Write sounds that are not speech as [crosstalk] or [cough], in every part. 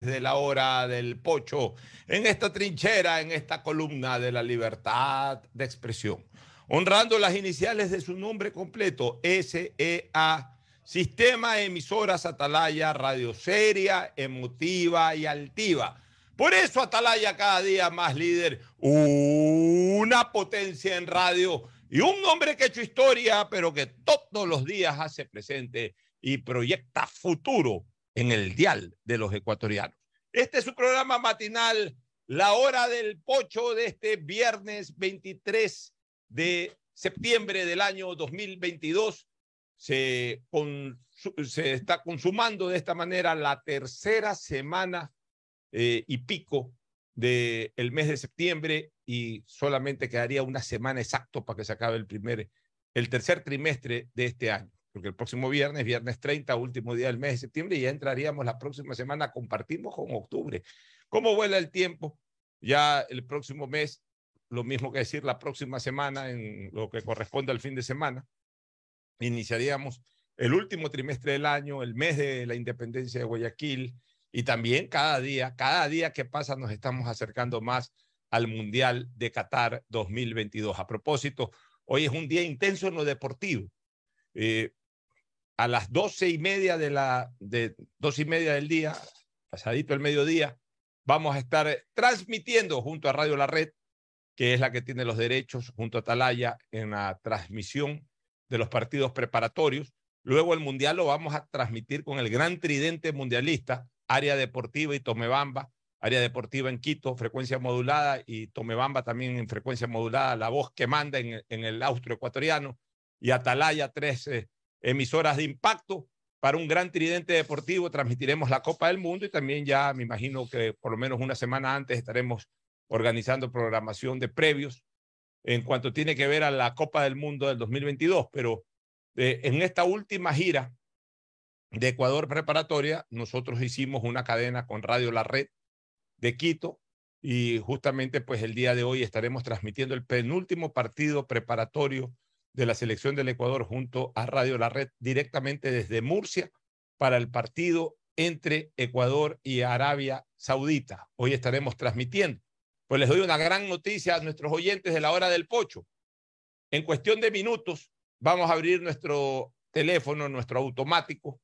de la hora del pocho, en esta trinchera, en esta columna de la libertad de expresión, honrando las iniciales de su nombre completo, SEA, Sistema Emisoras Atalaya, Radio Seria, Emotiva y Altiva. Por eso Atalaya cada día más líder, una potencia en radio y un hombre que ha hecho historia, pero que todos los días hace presente y proyecta futuro en el dial de los ecuatorianos. Este es su programa matinal, la hora del pocho de este viernes 23 de septiembre del año 2022. Se, está consumando de esta manera la tercera semana eh, y pico del mes de septiembre y solamente quedaría una semana exacto para que se acabe el primer, el tercer trimestre de este año porque el próximo viernes, viernes 30, último día del mes de septiembre, y ya entraríamos la próxima semana, compartimos con octubre. ¿Cómo vuela el tiempo? Ya el próximo mes, lo mismo que decir la próxima semana, en lo que corresponde al fin de semana, iniciaríamos el último trimestre del año, el mes de la independencia de Guayaquil, y también cada día, cada día que pasa nos estamos acercando más al Mundial de Qatar 2022. A propósito, hoy es un día intenso en lo deportivo. Eh, a las doce y media de la de dos y media del día, pasadito el mediodía, vamos a estar transmitiendo junto a Radio La Red, que es la que tiene los derechos, junto a Talaya, en la transmisión de los partidos preparatorios. Luego el Mundial lo vamos a transmitir con el gran tridente mundialista, área deportiva y Tomebamba, área deportiva en Quito, frecuencia modulada y Tomebamba también en frecuencia modulada, la voz que manda en, en el austro ecuatoriano y Atalaya 13 emisoras de impacto para un gran tridente deportivo. Transmitiremos la Copa del Mundo y también ya me imagino que por lo menos una semana antes estaremos organizando programación de previos en cuanto tiene que ver a la Copa del Mundo del 2022. Pero eh, en esta última gira de Ecuador preparatoria, nosotros hicimos una cadena con Radio La Red de Quito y justamente pues el día de hoy estaremos transmitiendo el penúltimo partido preparatorio de la selección del Ecuador junto a Radio La Red directamente desde Murcia para el partido entre Ecuador y Arabia Saudita. Hoy estaremos transmitiendo. Pues les doy una gran noticia a nuestros oyentes de la hora del pocho. En cuestión de minutos vamos a abrir nuestro teléfono, nuestro automático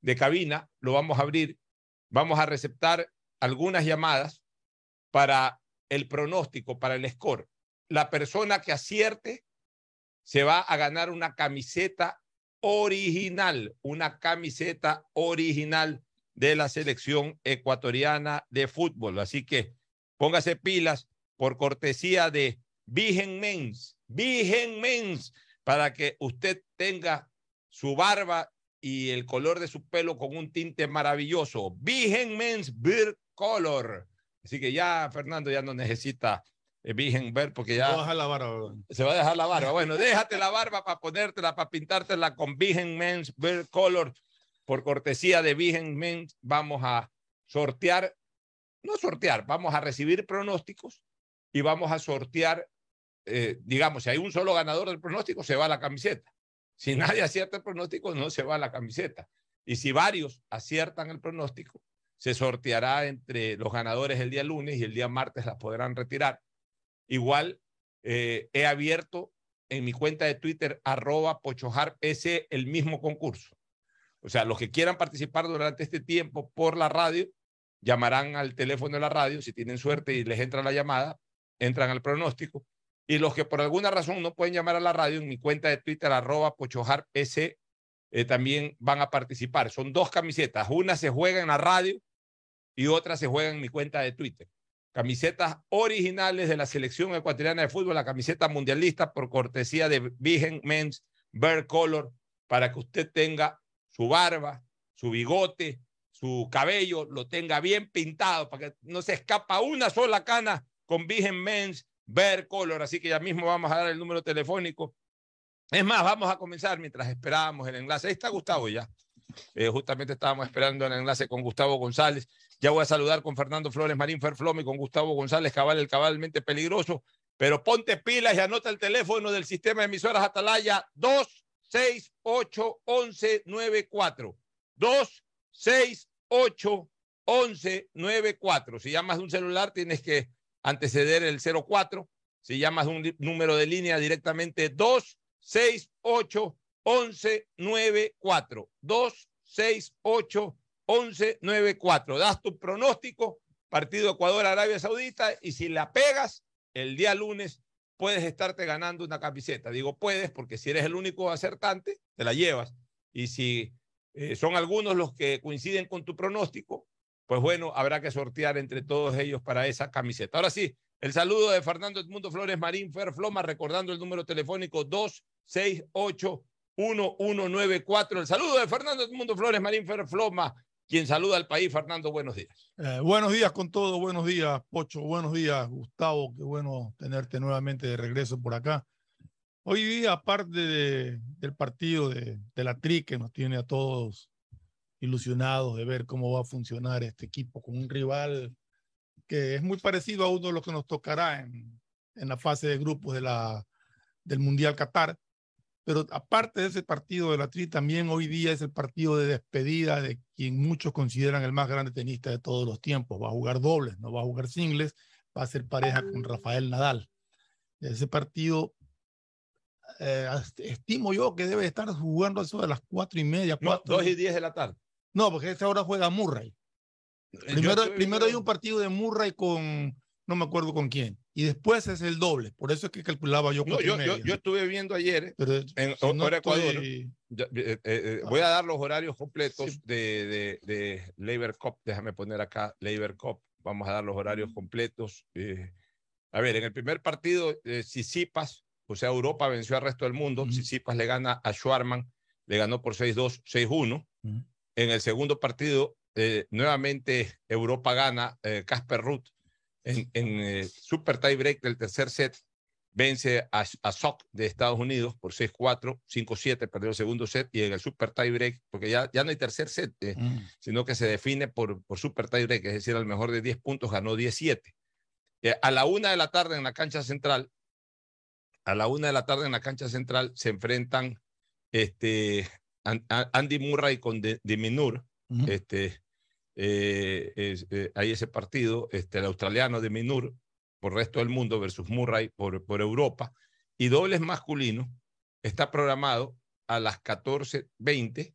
de cabina, lo vamos a abrir, vamos a receptar algunas llamadas para el pronóstico, para el score. La persona que acierte se va a ganar una camiseta original, una camiseta original de la selección ecuatoriana de fútbol. Así que póngase pilas por cortesía de Vigen Mens, Vigen Mens, para que usted tenga su barba y el color de su pelo con un tinte maravilloso. Vigen Mens Beard Color. Así que ya Fernando ya no necesita Virgen ver porque ya. Se va a dejar la barba. Se va a dejar la barba. Bueno, déjate la barba para ponértela, para pintártela con Virgen Men's Beard Color. Por cortesía de Virgen Men's, vamos a sortear, no sortear, vamos a recibir pronósticos y vamos a sortear, eh, digamos, si hay un solo ganador del pronóstico, se va la camiseta. Si nadie acierta el pronóstico, no se va la camiseta. Y si varios aciertan el pronóstico, se sorteará entre los ganadores el día lunes y el día martes las podrán retirar Igual eh, he abierto en mi cuenta de Twitter, arroba ese el mismo concurso. O sea, los que quieran participar durante este tiempo por la radio, llamarán al teléfono de la radio, si tienen suerte y les entra la llamada, entran al pronóstico. Y los que por alguna razón no pueden llamar a la radio, en mi cuenta de Twitter, arroba pochoharpc, eh, también van a participar. Son dos camisetas. Una se juega en la radio y otra se juega en mi cuenta de Twitter camisetas originales de la selección ecuatoriana de fútbol, la camiseta mundialista por cortesía de Vigen Men's Bear Color, para que usted tenga su barba, su bigote, su cabello, lo tenga bien pintado, para que no se escapa una sola cana con Vigen Men's Bear Color. Así que ya mismo vamos a dar el número telefónico. Es más, vamos a comenzar mientras esperábamos el enlace. Ahí está Gustavo ya. Eh, justamente estábamos esperando el enlace con Gustavo González. Ya voy a saludar con Fernando Flores Marín Ferflome con Gustavo González Cabal, el cabalmente peligroso. Pero ponte pilas y anota el teléfono del sistema de emisoras Atalaya 268 1194. 268 1194. Si llamas de un celular, tienes que anteceder el 04. Si llamas de un número de línea directamente 268 1194. 268 1194. Das tu pronóstico, partido Ecuador-Arabia Saudita, y si la pegas el día lunes, puedes estarte ganando una camiseta. Digo puedes porque si eres el único acertante, te la llevas. Y si eh, son algunos los que coinciden con tu pronóstico, pues bueno, habrá que sortear entre todos ellos para esa camiseta. Ahora sí, el saludo de Fernando Edmundo Flores Marín Ferfloma, recordando el número telefónico 268-1194. El saludo de Fernando Edmundo Flores Marín Ferfloma, quien saluda al país. Fernando, buenos días. Eh, buenos días con todo, buenos días, Pocho, buenos días, Gustavo, qué bueno tenerte nuevamente de regreso por acá. Hoy día, aparte de, del partido de, de la TRI, que nos tiene a todos ilusionados de ver cómo va a funcionar este equipo con un rival que es muy parecido a uno de los que nos tocará en, en la fase de grupos de del Mundial Qatar. Pero aparte de ese partido de la TRI, también hoy día es el partido de despedida de quien muchos consideran el más grande tenista de todos los tiempos. Va a jugar dobles, no va a jugar singles, va a ser pareja con Rafael Nadal. Ese partido eh, estimo yo que debe estar jugando eso de las cuatro y media. Cuatro, dos y diez de la tarde. No, porque a esta hora juega Murray. Eh, primero, primero hay un partido de Murray con, no me acuerdo con quién, y después es el doble. Por eso es que calculaba yo. No, yo, yo, yo, estuve viendo ayer Pero, en si no Ecuador. Estoy... Eh, eh, voy a dar los horarios completos sí. de, de, de, Labor Cup. Déjame poner acá Labor Cup. Vamos a dar los horarios completos. Eh, a ver, en el primer partido, eh, Sisipas, o sea, Europa venció al resto del mundo. Uh -huh. Sisipas le gana a Schwarman, le ganó por 6-2, 6-1. Uh -huh. En el segundo partido, eh, nuevamente Europa gana, Casper eh, Ruth en, en eh, super tie break del tercer set, vence a, a Sock de Estados Unidos por 6-4, 5-7, perdió el segundo set y en el super tie break, porque ya, ya no hay tercer set, eh, mm. sino que se define por, por super tie break, es decir, al mejor de 10 puntos ganó 17. a la una de la tarde en la cancha central, a la una de la tarde en la cancha central se enfrentan este, Andy Murray con Diminur, uh -huh. este, eh, eh, hay ese partido, este, el australiano de Minur por resto del mundo versus Murray por, por Europa, y dobles masculino está programado a las 14.20,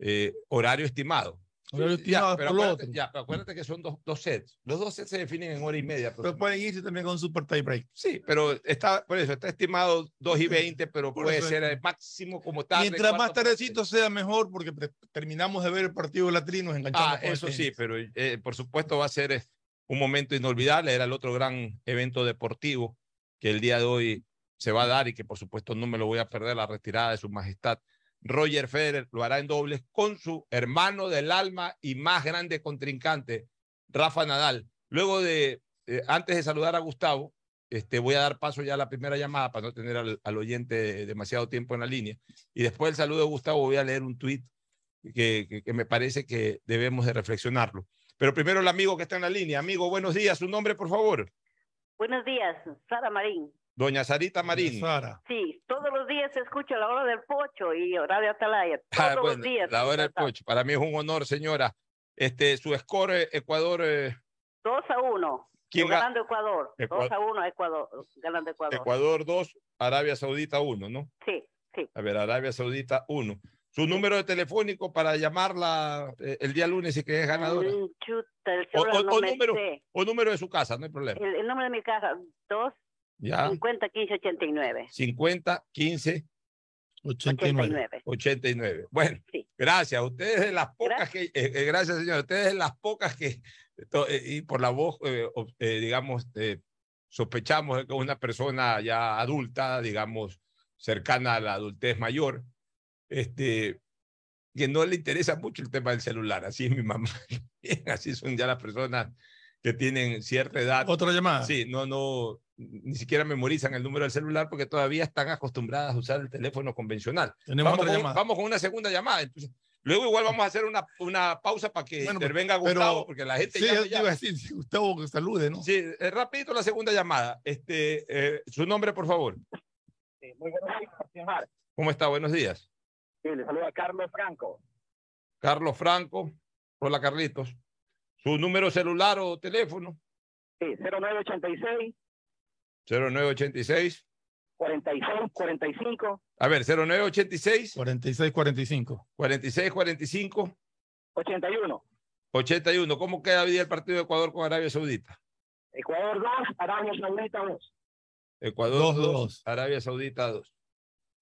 eh, horario estimado. Ya, pero, acuérdate, ya, pero acuérdate que son dos, dos, sets. Los dos sets se definen en hora y media. Pero, pero pueden irse también con un super tie break. Sí, pero está, por eso está estimado 2 y 20, pero por puede ser el máximo como tarde. Mientras más tardecito sea mejor, porque terminamos de ver el partido de la Tri, nos enganchamos. Ah, eso sí, pero eh, por supuesto va a ser eh, un momento inolvidable. Era el otro gran evento deportivo que el día de hoy se va a dar y que por supuesto no me lo voy a perder, la retirada de su majestad Roger Federer lo hará en dobles con su hermano del alma y más grande contrincante, Rafa Nadal. Luego de, eh, antes de saludar a Gustavo, este, voy a dar paso ya a la primera llamada para no tener al, oyente demasiado tiempo en la línea. Y después del saludo de Gustavo voy a leer un tuit que me parece que debemos de reflexionarlo. Pero primero el amigo que está en la línea. Amigo, buenos días. Su nombre, por favor. Buenos días, Sara Marín. Doña Sarita Marín. Sara. Sí, todos los días se escucha la hora del pocho y Radio Atalaya. Todos ah, bueno, los días. La hora del pocho. Para mí es un honor, señora. Este, su score, eh, Ecuador. Eh... 2 a 1. ¿Quién ganando Ecuador. Ecuador. 2 a 1 Ecuador. Ganando Ecuador. Ecuador 2, Arabia Saudita 1, ¿no? Sí, sí. A ver, Arabia Saudita 1. Su número de telefónico para llamarla eh, el día lunes y que es ganadora. Mm, chuta, el o, o, no o número, o número de su casa, no hay problema. El, el número de mi casa, 2 ya. 50 15 89. 50 15 89. 89. Bueno, sí. gracias. Ustedes de las pocas gracias. que, eh, eh, gracias señor, ustedes de las pocas que, eh, y por la voz, eh, eh, digamos, sospechamos que una persona ya adulta, digamos, cercana a la adultez mayor, este, que no le interesa mucho el tema del celular. Así es mi mamá. [laughs] Así son ya las personas que tienen cierta edad. Otra llamada. Sí, no, no, ni siquiera memorizan el número del celular porque todavía están acostumbradas a usar el teléfono convencional. Tenemos vamos, otra con, llamada. vamos con una segunda llamada. Entonces, luego igual vamos a hacer una, una pausa para que bueno, intervenga Gustavo, pero, porque la gente sí, ya, ya... iba a decir, Gustavo que salude, ¿no? Sí, eh, rapidito la segunda llamada. Este, eh, su nombre, por favor. Sí, muy buenos días, señor ¿Cómo está? Buenos días. Sí, le saluda Carlos Franco. Carlos Franco. Hola, Carlitos. ¿Su número celular o teléfono? Sí, 0986 0986. 46 45 A ver, 0986 46, 45. 46 45 81. 81. ¿Cómo queda hoy día el partido de Ecuador con Arabia Saudita? Ecuador 2, Arabia Saudita 2. Ecuador Dos, 2, dos. Arabia Saudita 2.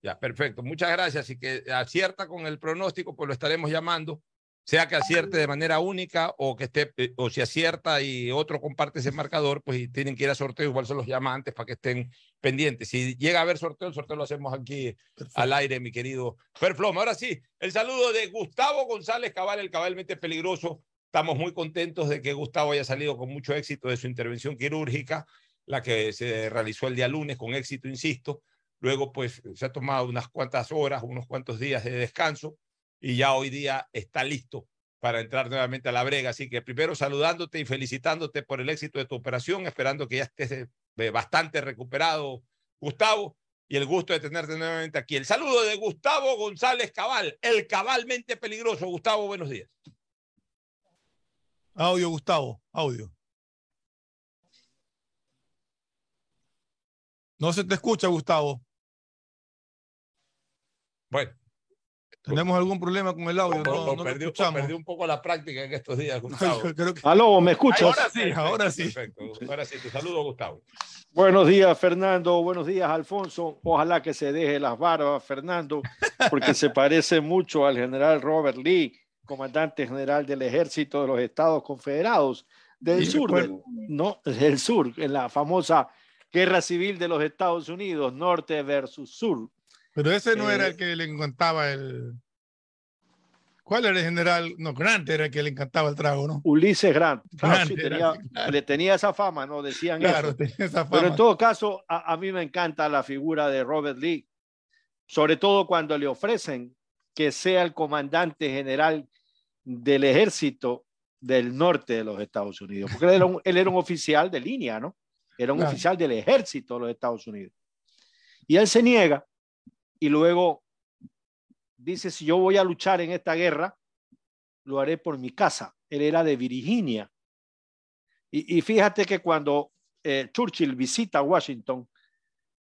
Ya, perfecto. Muchas gracias. Y que acierta con el pronóstico, pues lo estaremos llamando. Sea que acierte de manera única o que esté, eh, o si acierta y otro comparte ese marcador, pues y tienen que ir a sorteo, igual se los llama antes para que estén pendientes. Si llega a haber sorteo, el sorteo lo hacemos aquí Perfecto. al aire, mi querido Perfloma. Ahora sí, el saludo de Gustavo González Cabal, el cabalmente peligroso. Estamos muy contentos de que Gustavo haya salido con mucho éxito de su intervención quirúrgica, la que se realizó el día lunes con éxito, insisto. Luego, pues, se ha tomado unas cuantas horas, unos cuantos días de descanso y ya hoy día está listo para entrar nuevamente a la brega. Así que primero saludándote y felicitándote por el éxito de tu operación, esperando que ya estés eh, bastante recuperado, Gustavo, y el gusto de tenerte nuevamente aquí. El saludo de Gustavo González Cabal, el cabalmente peligroso. Gustavo, buenos días. Audio, Gustavo, audio. No se te escucha, Gustavo. Bueno, ¿Tenemos algún problema con el audio? No, o no perdí, perdí un poco la práctica en estos días, Gustavo. Yo creo que- Aló, ¿me escuchas? Ahora sí, ahora sí. Perfecto. Ahora sí, tu saludo, Gustavo. Buenos días, Fernando. Buenos días, Alfonso. Ojalá que se deje las barbas, Fernando, porque se [laughs] parece mucho al general Robert Lee, comandante general del ejército de los Estados Confederados del Y sur, del, no, del sur, en la famosa guerra civil de los Estados Unidos, norte versus sur. Pero ese no era Eh, el que le encantaba el. ¿Cuál era el general? No, Grant era el que le encantaba el trago, ¿no? Ulises Grant, claro, Grant sí, era, tenía- claro. le tenía esa fama, ¿no? Decían Claro, eso. tenía esa Pero en todo caso, a, a mí me encanta la figura de Robert Lee, sobre todo cuando le ofrecen que sea el comandante general del ejército del norte de los Estados Unidos, porque él era un, él era un oficial de línea, ¿no? Era un oficial del ejército de los Estados Unidos. Y él se niega y luego dice, si yo voy a luchar en esta guerra, lo haré por mi casa. Él era de Virginia. Y, y fíjate que cuando eh, Churchill visita Washington,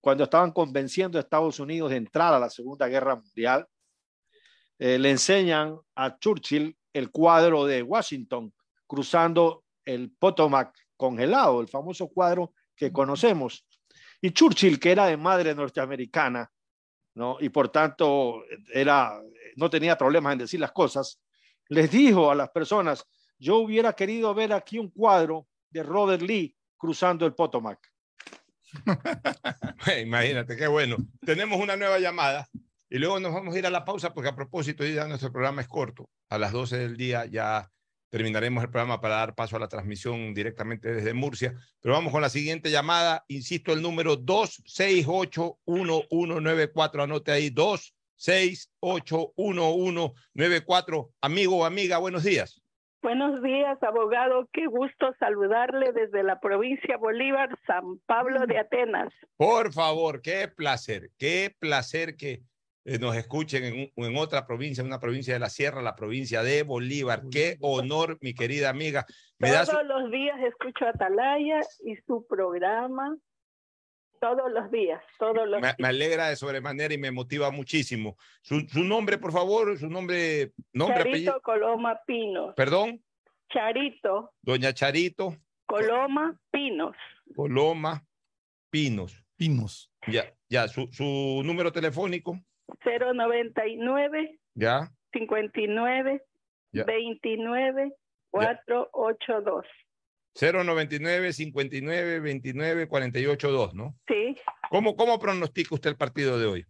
cuando estaban convenciendo a Estados Unidos de entrar a la Segunda Guerra Mundial, eh, le enseñan a Churchill el cuadro de Washington cruzando el Potomac congelado, el famoso cuadro que conocemos. Y Churchill, que era de madre norteamericana, ¿no? y por tanto era, no tenía problemas en decir las cosas, les dijo a las personas, yo hubiera querido ver aquí un cuadro de Robert Lee cruzando el Potomac. [laughs] Imagínate, qué bueno. Tenemos una nueva llamada y luego nos vamos a ir a la pausa porque a propósito, ya nuestro programa es corto. A las 12 del día ya terminaremos el programa para dar paso a la transmisión directamente desde Murcia. Pero vamos con la siguiente llamada. Insisto, el número 2681194. Anote ahí, 2681194. Amigo o amiga, buenos días. Buenos días, abogado. Qué gusto saludarle desde la provincia Bolívar, San Pablo de Atenas. Por favor, qué placer, qué placer que eh, nos escuchen en, otra provincia, en una provincia de la Sierra, la provincia de Bolívar. Qué honor, mi querida amiga. Me su- Todos los días escucho Atalaya y su programa. Todos los días, todos los me, días. me alegra de sobremanera y me motiva muchísimo. Su, su nombre, por favor, su nombre, nombre, apellido. Charito Coloma Pinos. Perdón, Charito doña Charito Coloma Pinos. Coloma Pinos. Pinos. Ya, ya, su, su número telefónico, 099 ya, 59 Ya. 29 482. 099 59 29 48 2, ¿no? Sí, ¿Cómo, ¿Cómo pronostica usted el partido de hoy?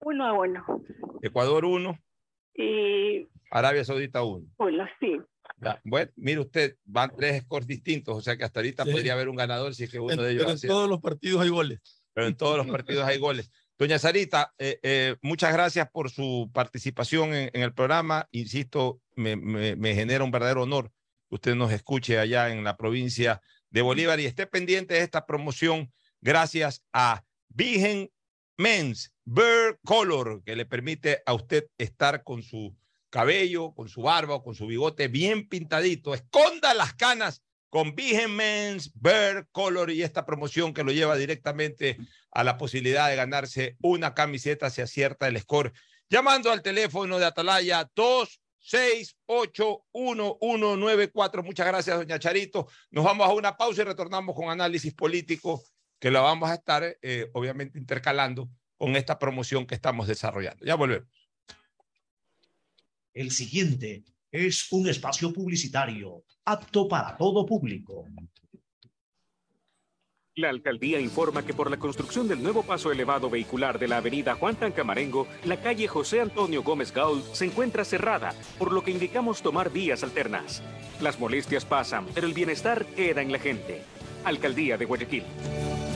uno a uno. Ecuador 1, Y Arabia Saudita 1. bueno, sí. Ya, Bueno, mire usted, van tres scores distintos, o sea que hasta ahorita Sí. podría haber un ganador si es que uno En- de ellos pero en todos los partidos hay goles. pero en todos los partidos hay goles. Doña Sarita, eh, eh, muchas gracias por su participación en, el programa. Insisto, me genera un verdadero honor que usted nos escuche allá en la provincia de Bolívar y esté pendiente de esta promoción gracias a Vigen Men's Bird Color, que le permite a usted estar con su cabello, con su barba o con su bigote bien pintadito, esconda las canas con Vigen Men's Bear Color y esta promoción que lo lleva directamente a la posibilidad de ganarse una camiseta si acierta el score. Llamando al teléfono de Atalaya 2681194. Muchas gracias, doña Charito. Nos vamos a una pausa y retornamos con análisis político que la vamos a estar, eh, obviamente, intercalando con esta promoción que estamos desarrollando. Ya volvemos. El siguiente es un espacio publicitario apto para todo público. La alcaldía informa que por la construcción del nuevo paso elevado vehicular de la avenida Juan Tancamarengo, la calle José Antonio Gómez Gaul se encuentra cerrada, por lo que indicamos tomar vías alternas. Las molestias pasan, pero el bienestar queda en la gente. Alcaldía de Guayaquil.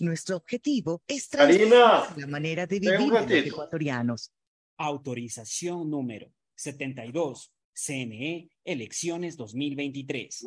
Nuestro objetivo es transformar la manera de vivir de los ecuatorianos. Autorización número 72, CNE, elecciones 2023.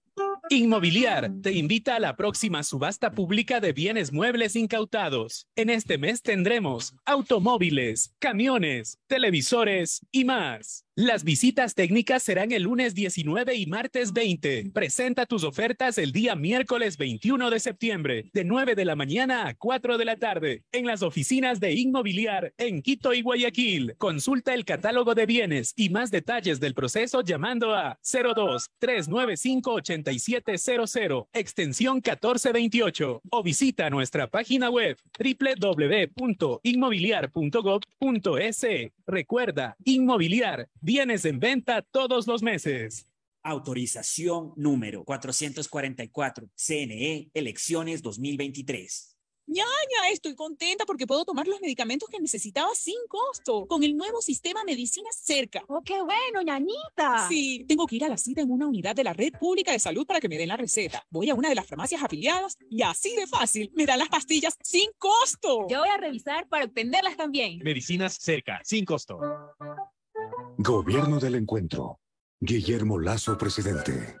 Inmobiliar te invita a la próxima subasta pública de bienes muebles incautados. En este mes tendremos automóviles, camiones, televisores y más. Las visitas técnicas serán el lunes 19 y martes 20. Presenta tus ofertas el día miércoles 21 de septiembre, de 9 de la mañana a 4 de la tarde, en las oficinas de Inmobiliar en Quito y Guayaquil. Consulta el catálogo de bienes y más detalles del proceso llamando a 02 395 8700, extensión 1428 o visita nuestra página web www.inmobiliar.gov.es. Recuerda, Inmobiliar Bienes en venta todos los meses. Autorización número 444, CNE, elecciones 2023. Ñaña, estoy contenta porque puedo tomar los medicamentos que necesitaba sin costo con el nuevo sistema Medicina Cerca. ¡Oh, qué bueno, ñañita! Sí, tengo que ir a la cita en una unidad de la Red Pública de Salud para que me den la receta. Voy a una de las farmacias afiliadas y así de fácil me dan las pastillas sin costo. Yo voy a revisar para obtenerlas también. Medicinas Cerca, sin costo. Gobierno del Encuentro. Guillermo Lazo, presidente.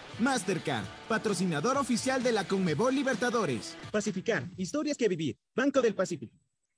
Mastercard, patrocinador oficial de la Conmebol Libertadores. Pacificar, historias que vivir. Banco del Pacífico.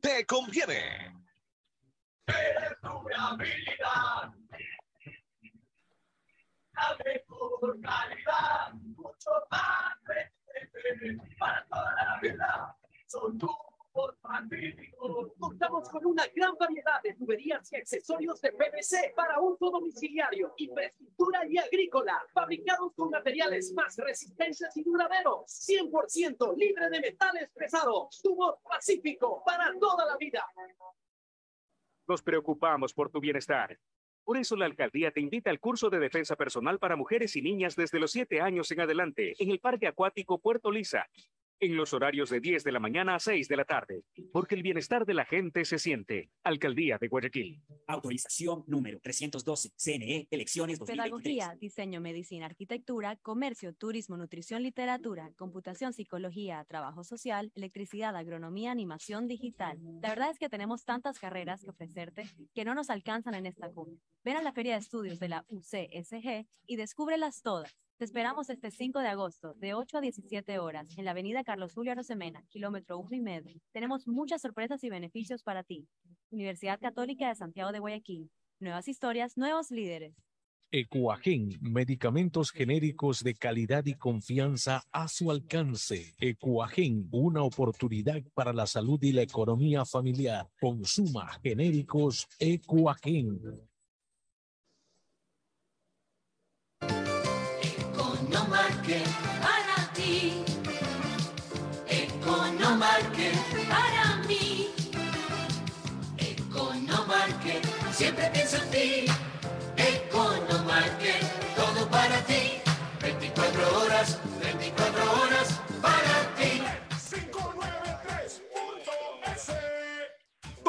te conviene. Eres tu habilidad. La mejor calidad, mucho más para toda la vida. Son tu Contamos con una gran variedad de tuberías y accesorios de PVC para uso domiciliario, infraestructura y agrícola, fabricados con materiales más resistentes y duraderos, 100% libre de metales pesados, tubo pacífico para toda la vida. Nos preocupamos por tu bienestar. Por eso la alcaldía te invita al curso de defensa personal para mujeres y niñas desde los 7 años en adelante en el Parque Acuático Puerto Lisa en los horarios de 10 de la mañana a 6 de la tarde, porque el bienestar de la gente se siente. Alcaldía de Guayaquil. Autorización número 312, CNE, elecciones 2023. Pedagogía, diseño, medicina, arquitectura, comercio, turismo, nutrición, literatura, computación, psicología, trabajo social, electricidad, agronomía, animación digital. La verdad es que tenemos tantas carreras que ofrecerte que no nos alcanzan en esta cumbre. Ven a la Feria de Estudios de la UCSG y descúbrelas todas. Esperamos este 5 de agosto, de 8 a 17 horas, en la avenida Carlos Julio Rosemena, kilómetro 1 y medio. Tenemos muchas sorpresas y beneficios para ti. Universidad Católica de Santiago de Guayaquil. Nuevas historias, nuevos líderes. Ecuagen, medicamentos genéricos de calidad y confianza a su alcance. Ecuagen, una oportunidad para la salud y la economía familiar. Consuma genéricos Ecuagen. Economarket para ti. Economarket para mí. Economarket siempre pienso en ti. Economarket, todo para ti. 24 horas, 24 horas para ti. 593.es Tu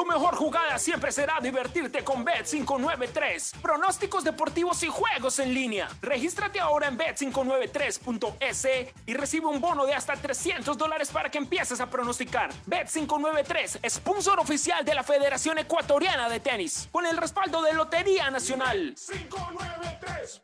mejor jugada siempre será divertirte con Bet593. Pronósticos deportivos y juegos en línea. Regístrate ahora en Bet593.es y recibe un bono de hasta 300 dólares para que empieces a pronosticar. Bet593, sponsor oficial de la Federación Ecuatoriana de Tenis, con el respaldo de Lotería Nacional. 593.es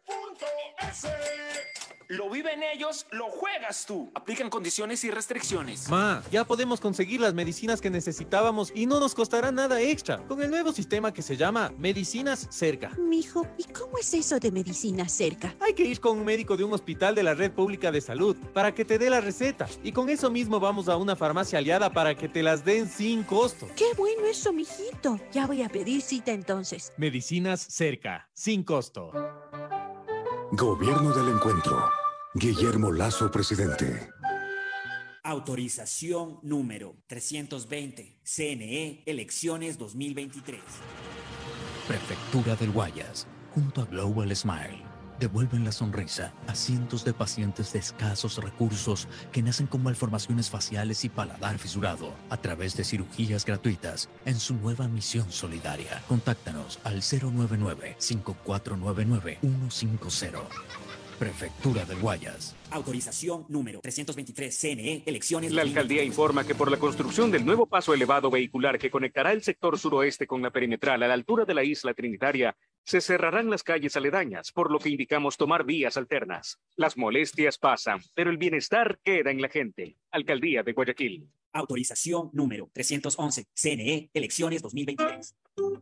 Lo viven ellos, lo juegas tú. Aplican condiciones y restricciones. Ma, ya podemos conseguir las medicinas que necesitábamos y no nos costará nada extra con el nuevo sistema que se llama Medicinas Cerca. Mijo, ¿y cómo es eso de medicina cerca? Hay que ir con un médico de un hospital de la red pública de salud para que te dé la receta y con eso mismo vamos a una farmacia aliada para que te las den sin costo. Qué bueno eso, mijito. Ya voy a pedir cita entonces. Medicinas Cerca, sin costo. Gobierno del Encuentro. Guillermo Lazo, presidente. Autorización número 320, CNE, elecciones 2023. Prefectura del Guayas, junto a Global Smile, devuelven la sonrisa a cientos de pacientes de escasos recursos que nacen con malformaciones faciales y paladar fisurado a través de cirugías gratuitas en su nueva misión solidaria. Contáctanos al 099-5499-150. Prefectura del Guayas. Autorización número 323, CNE, elecciones La alcaldía informa que por la construcción del nuevo paso elevado vehicular que conectará el sector suroeste con la perimetral a la altura de la isla Trinitaria, se cerrarán las calles aledañas, por lo que indicamos tomar vías alternas. Las molestias pasan, pero el bienestar queda en la gente. Alcaldía de Guayaquil. Autorización número 311, CNE, elecciones 2023.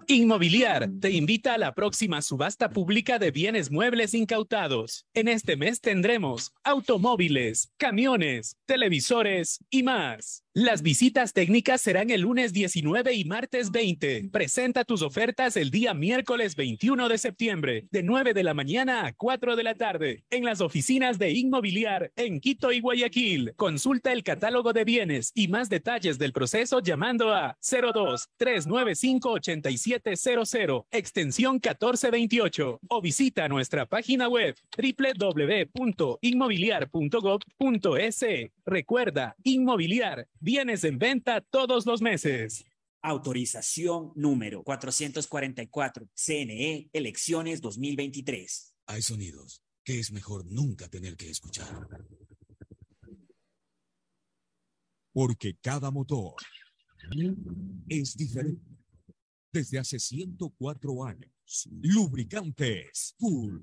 Inmobiliar te invita a la próxima subasta pública de bienes muebles incautados. En este mes tendremos automóviles, camiones, televisores y más. Las visitas técnicas serán el lunes 19 y martes 20. Presenta tus ofertas el día miércoles 21 de septiembre, de 9 de la mañana a 4 de la tarde, en las oficinas de Inmobiliar en Quito y Guayaquil. Consulta el catálogo de bienes y más detalles del proceso llamando a 02 395 8700, extensión 1428 o visita nuestra página web www.inmobiliar.gov.es. Recuerda, Inmobiliar, bienes en venta todos los meses. Autorización número 444, CNE, elecciones 2023. Hay sonidos que es mejor nunca tener que escuchar. Porque cada motor es diferente. Desde hace 104 años, Lubricantes Full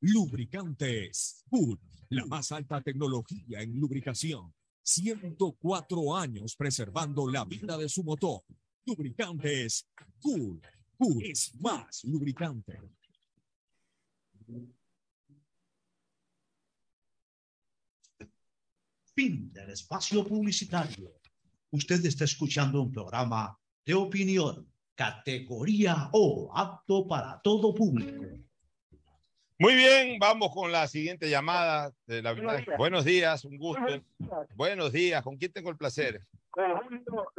Lubricantes Full, la más alta tecnología en lubricación. 104 años preservando la vida de su motor. Lubricantes Cool. Cool es más lubricante. Fin del espacio publicitario. Usted está escuchando un programa de opinión, categoría O, apto para todo público. Muy bien, vamos con la siguiente llamada. De la... Buenos días. Buenos días, un gusto. Buenos días, ¿con quién tengo el placer? Con Julio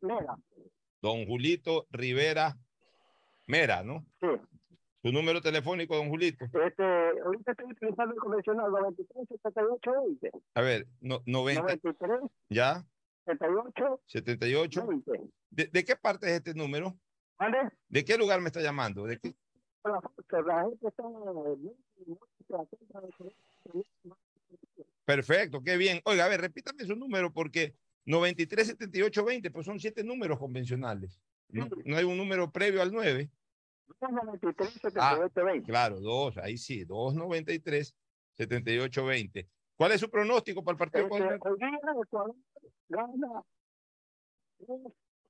Rivera. Don Julito Rivera Mera, ¿no? Sí. Su número telefónico, don Julito. Este, ahorita estoy utilizando el convencional 93 78 20. A ver, no, 90, 93 ya, 78 78. 20. ¿De, de qué parte es este número? ¿Vale? ¿De qué lugar me está llamando? ¿De qué? A- Perfecto, qué bien. Oiga, a ver, repítame su número porque 93, 78, 20, pues son siete números convencionales. No, no hay un número previo al 9. 93 Ah, 78 20. claro, dos, ahí sí, 293, 78, 20. ¿Cuál es su pronóstico para el partido Este, gana 3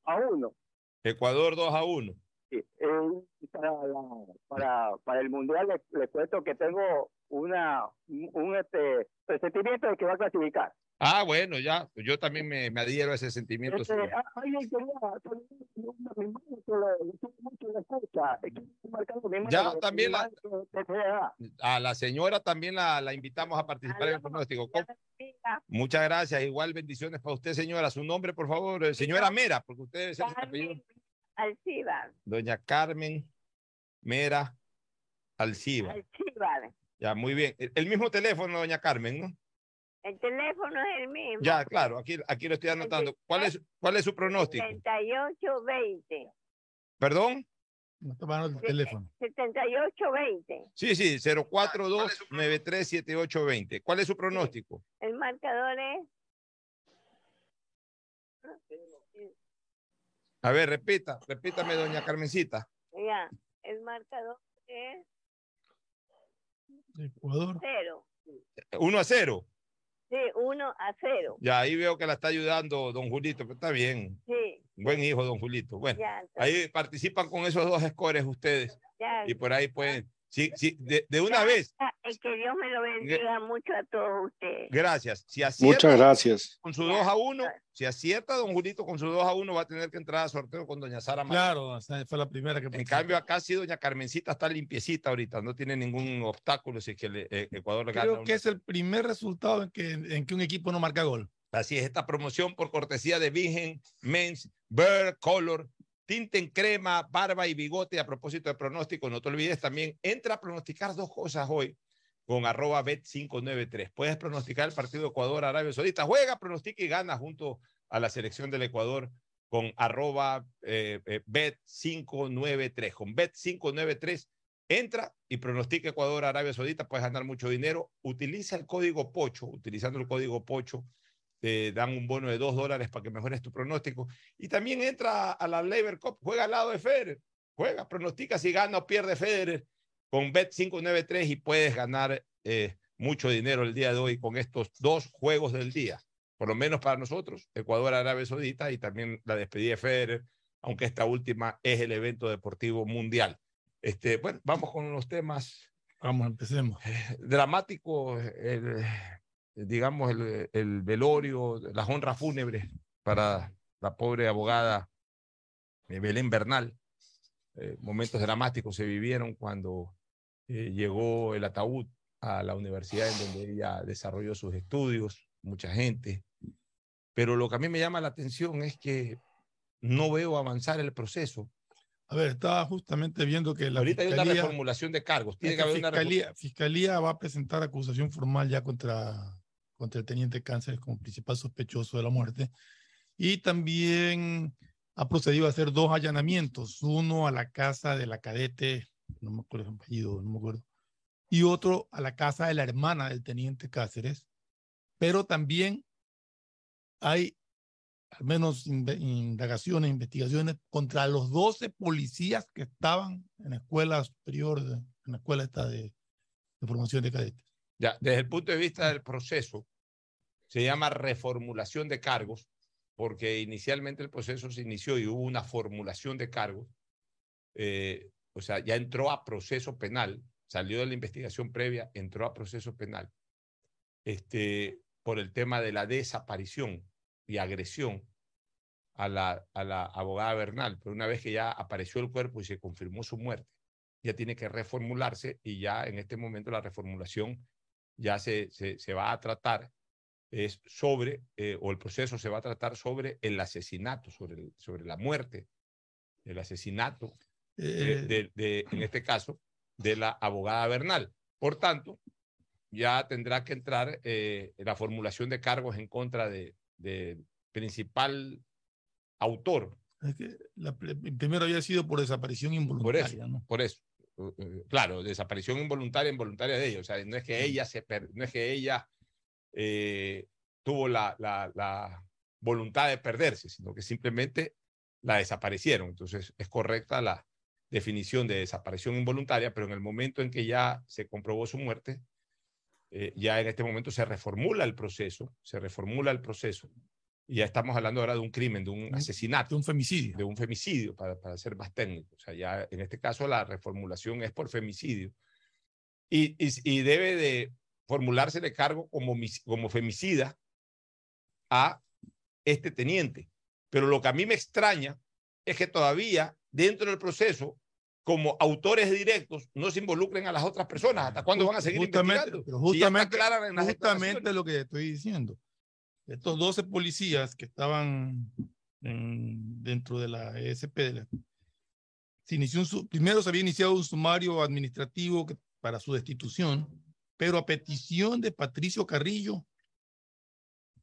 a 1. Ecuador 2 a 1? Eh, para, para, para el mundial le, le cuento que tengo una un, este presentimiento de que va a clasificar. Ah, bueno, ya, yo también me, me adhiero a ese sentimiento. Este, señor. alguien quería Ya, también la- A la señora también la, la invitamos a participar en el pronóstico. Muchas gracias. Igual bendiciones para usted, señora. Su nombre, por favor, eh, señora Mera, porque usted debe ser su apellido. Alcibar. Doña Carmen Mera Alciba. Alcibar. Ya, muy bien. El, el mismo teléfono, doña Carmen, ¿no? El teléfono es el mismo. Ya, claro, aquí, aquí lo estoy anotando. ¿Cuál es, cuál es su pronóstico? 7820. ¿Perdón? No tomaron el teléfono. 7820. Sí, sí, 042-937820. ¿Cuál es su pronóstico? El marcador es. A ver, repita, repítame, doña Carmencita. Ya, el marcador es Ecuador. cero. 1 a 0. Sí, 1 a 0. Ya, ahí veo que la está ayudando don Julito, pero está bien. Sí, Buen hijo, don Julito. Bueno, ya. entonces, ahí participan con esos dos scores ustedes ya. y por ahí pueden. Sí, sí, de, de una vez, Ah, Es que Dios me lo bendiga mucho a todos ustedes. gracias. Si acierta Muchas gracias. con su 2 a 1, si acierta don Julito con su 2 a 1, va a tener que entrar a sorteo con doña Sara María. Claro, fue la primera que En cambio, acá sí, doña Carmencita está limpiecita ahorita, no tiene ningún obstáculo si es que le- eh, Ecuador le gana. Creo que es el primer resultado en que, en que un equipo no marca gol. Así es, esta promoción por cortesía de Virgen, Men's, Bird Color, tinte en crema, barba y bigote. A propósito de pronóstico, no te olvides también, entra a pronosticar dos cosas hoy con arroba bet593. Puedes pronosticar el partido Ecuador-Arabia Saudita. Juega, pronostica y gana junto a la selección del Ecuador con arroba eh, eh, bet593. Con bet593 entra y pronostica Ecuador-Arabia Saudita. Puedes ganar mucho dinero. Utiliza el código POCHO. Utilizando el código POCHO te dan un bono de dos dólares para que mejores tu pronóstico. Y también entra a la Labor Cup, juega al lado de Federer, juega, pronostica si gana o pierde Federer con Bet593 y puedes ganar eh, mucho dinero el día de hoy con estos dos juegos del día. Por lo menos para nosotros, Ecuador, Arabia Saudita y también la despedida de Federer, aunque esta última es el evento deportivo mundial. Este, bueno, vamos con los temas Vamos, empecemos. dramáticos, el, digamos, el, el velorio, las honras fúnebres para la pobre abogada eh, Belén Bernal. Eh, momentos dramáticos se vivieron cuando eh, llegó el ataúd a la universidad en donde ella desarrolló sus estudios, mucha gente. Pero lo que a mí me llama la atención es que no veo avanzar el proceso. A ver, estaba justamente viendo que la Ahorita hay una fiscalía, reformulación de cargos. Tiene que haber una fiscalía, fiscalía va a presentar acusación formal ya contra, contra el teniente Cáncer como principal sospechoso de la muerte. Y también ha procedido a hacer dos allanamientos, uno a la casa de la cadete, no me acuerdo el apellido, no me acuerdo, y otro a la casa de la hermana del teniente Cáceres, pero también hay al menos indagaciones, investigaciones contra los 12 policías que estaban en la escuela superior, de- en la escuela esta de, de formación de cadetes. Ya, desde el punto de vista del proceso, se llama reformulación de cargos, porque inicialmente el proceso se inició y hubo una formulación de cargos. eh, o sea, ya entró a proceso penal, salió de la investigación previa, entró a proceso penal. Este, por el tema de la desaparición y agresión a la, a la abogada Bernal, pero una vez que ya apareció el cuerpo y se confirmó su muerte, ya tiene que reformularse y ya en este momento la reformulación ya se, se, se va a tratar es sobre, eh, o el proceso se va a tratar sobre el asesinato, sobre, el- sobre la muerte, el asesinato, de- Eh, de- de- en este caso, de la abogada Bernal. Por tanto, ya tendrá que entrar eh, la formulación de cargos en contra de, del principal autor. Es que la primero había sido por desaparición Por involuntaria. eso, ¿no? por eso. Claro, desaparición involuntaria, involuntaria de ella. O sea, no es que ella se per- no es que ella eh, tuvo la, la, la voluntad de perderse, sino que simplemente la desaparecieron. Entonces, es correcta la definición de desaparición involuntaria, pero en el momento en que ya se comprobó su muerte, eh, ya en este momento se reformula el proceso, se reformula el proceso, y ya estamos hablando ahora de un crimen, de un asesinato. De un femicidio. De un femicidio, para, para ser más técnico. O sea, ya en este caso la reformulación es por femicidio. Y, y, y debe de formularse de cargo como, como femicida a este teniente. Pero lo que a mí me extraña es que todavía dentro del proceso, como autores directos, no se involucren a las otras personas. ¿Hasta cuándo van a seguir Justamente, investigando? pero Si ya está justamente, clara en las justamente lo que estoy diciendo. Estos 12 policías que estaban en- dentro de la ESP, de la- se inició un primero se había iniciado un sumario administrativo que- para su destitución, pero a petición de Patricio Carrillo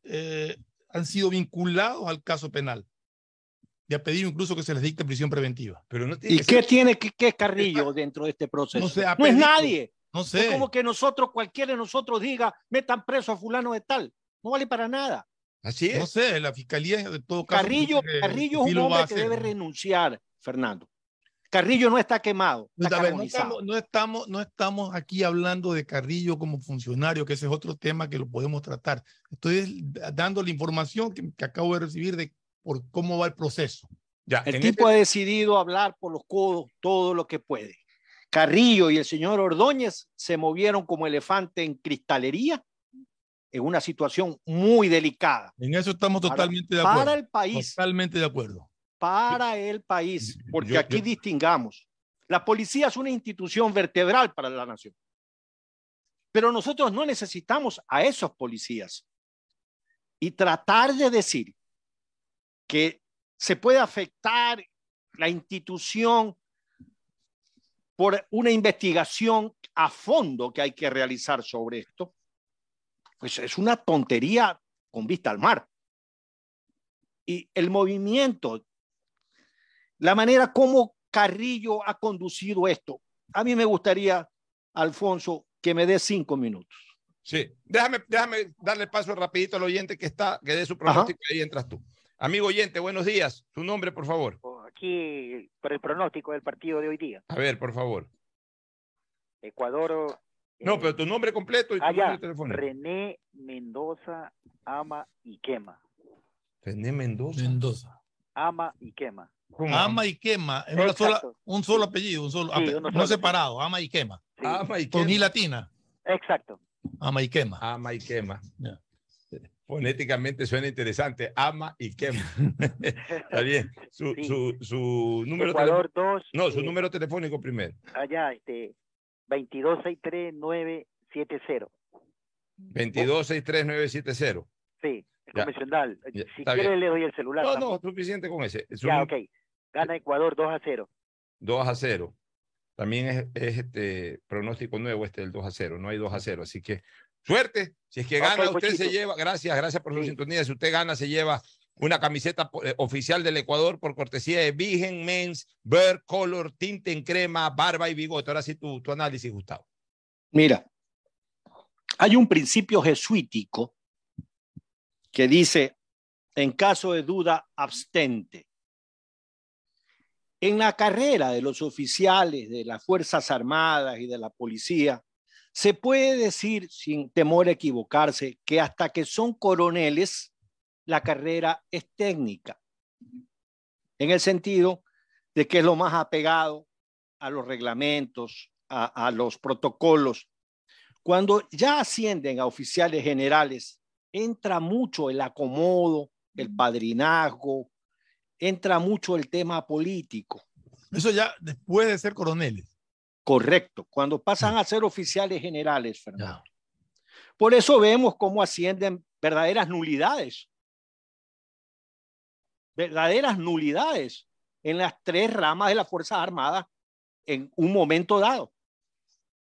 eh, han sido vinculados al caso penal. Y ha pedido incluso que se les dicte prisión preventiva. Pero no ¿Y qué tiene que, qué Carrillo dentro de este proceso? No sé, No es nadie. No Es sé. como que nosotros, cualquiera de nosotros diga, metan preso a fulano de tal. No vale para nada. Así No sé, la fiscalía de todo caso. Carrillo, que- Carrillo es un hombre que debe ¿no? renunciar, Fernando. Carrillo no está quemado, No, está a ver, no carbonizado. estamos, no, estamos, no estamos aquí hablando de Carrillo como funcionario, que ese es otro tema que lo podemos tratar. Estoy dando la información que, que acabo de recibir de por cómo va el proceso. Ya, El tipo este- ha decidido hablar por los codos todo lo que puede. Carrillo y el señor Ordóñez se movieron como elefante en cristalería en una situación muy delicada En eso estamos Para- totalmente de acuerdo. para el país. Totalmente de acuerdo. para el país, porque yo- aquí yo- distingamos. La policía es una institución vertebral para la nación. Pero nosotros no necesitamos a esos policías. Y tratar de decir que se puede afectar la institución por una investigación a fondo que hay que realizar sobre esto, pues es una tontería con vista al mar. Y el movimiento, la manera como Carrillo ha conducido esto, a mí me gustaría, Alfonso, que me dé cinco minutos. Sí, déjame, déjame darle paso rapidito al oyente que está, que dé su pronóstico y ahí entras tú. Amigo oyente, buenos días. Tu nombre, por favor. Aquí, por el pronóstico del partido de hoy día. A ver, por favor. Ecuador. No, pero tu nombre completo y tu Allá, número de teléfono. René Mendoza, Ama y Quema. René Mendoza. Mendoza. Ama y Quema. Ama y quema. Es una sola, un solo apellido, un solo, Sí, ape- uno no solo, separado. Ama y quema. Ama y Con quema. I latina. Exacto. Ama y quema. Ama y quema. Fonéticamente suena interesante. Ama y quema. [laughs] Está bien. Su, Sí. su, su número telefónico. 2. No, su número telefónico primero. Allá, este, 2263-970. 2263970. Sí, el Ya. convencional. Ya, si quiere, bien. le doy el celular. No, también. no, suficiente con ese. Su Ya, nu- ok. Gana Ecuador 2 a 0. 2 a 0. También es, es este pronóstico nuevo este del 2 a 0. No hay 2 a 0. Así que suerte. Si es que gana, usted Pochito. se lleva. Gracias, gracias por su sintonía. Si usted gana, se lleva una camiseta eh, oficial del Ecuador por cortesía de Vigen Men's, Bird Color, tinte en crema, barba y bigote. Ahora sí tu, tu análisis, Gustavo. Mira, hay un principio jesuítico que dice, en caso de duda, abstente. En la carrera de los oficiales de las Fuerzas Armadas y de la policía, se puede decir, sin temor a equivocarse, que hasta que son coroneles, la carrera es técnica, en el sentido de que es lo más apegado a los reglamentos, a, a los protocolos. Cuando ya ascienden a oficiales generales, entra mucho el acomodo, el padrinazgo, entra mucho el tema político. Eso ya después de ser coroneles. Correcto, cuando pasan a ser oficiales generales, Fernando. Por eso vemos cómo ascienden verdaderas nulidades. Verdaderas nulidades en las tres ramas de las Fuerzas Armadas en un momento dado.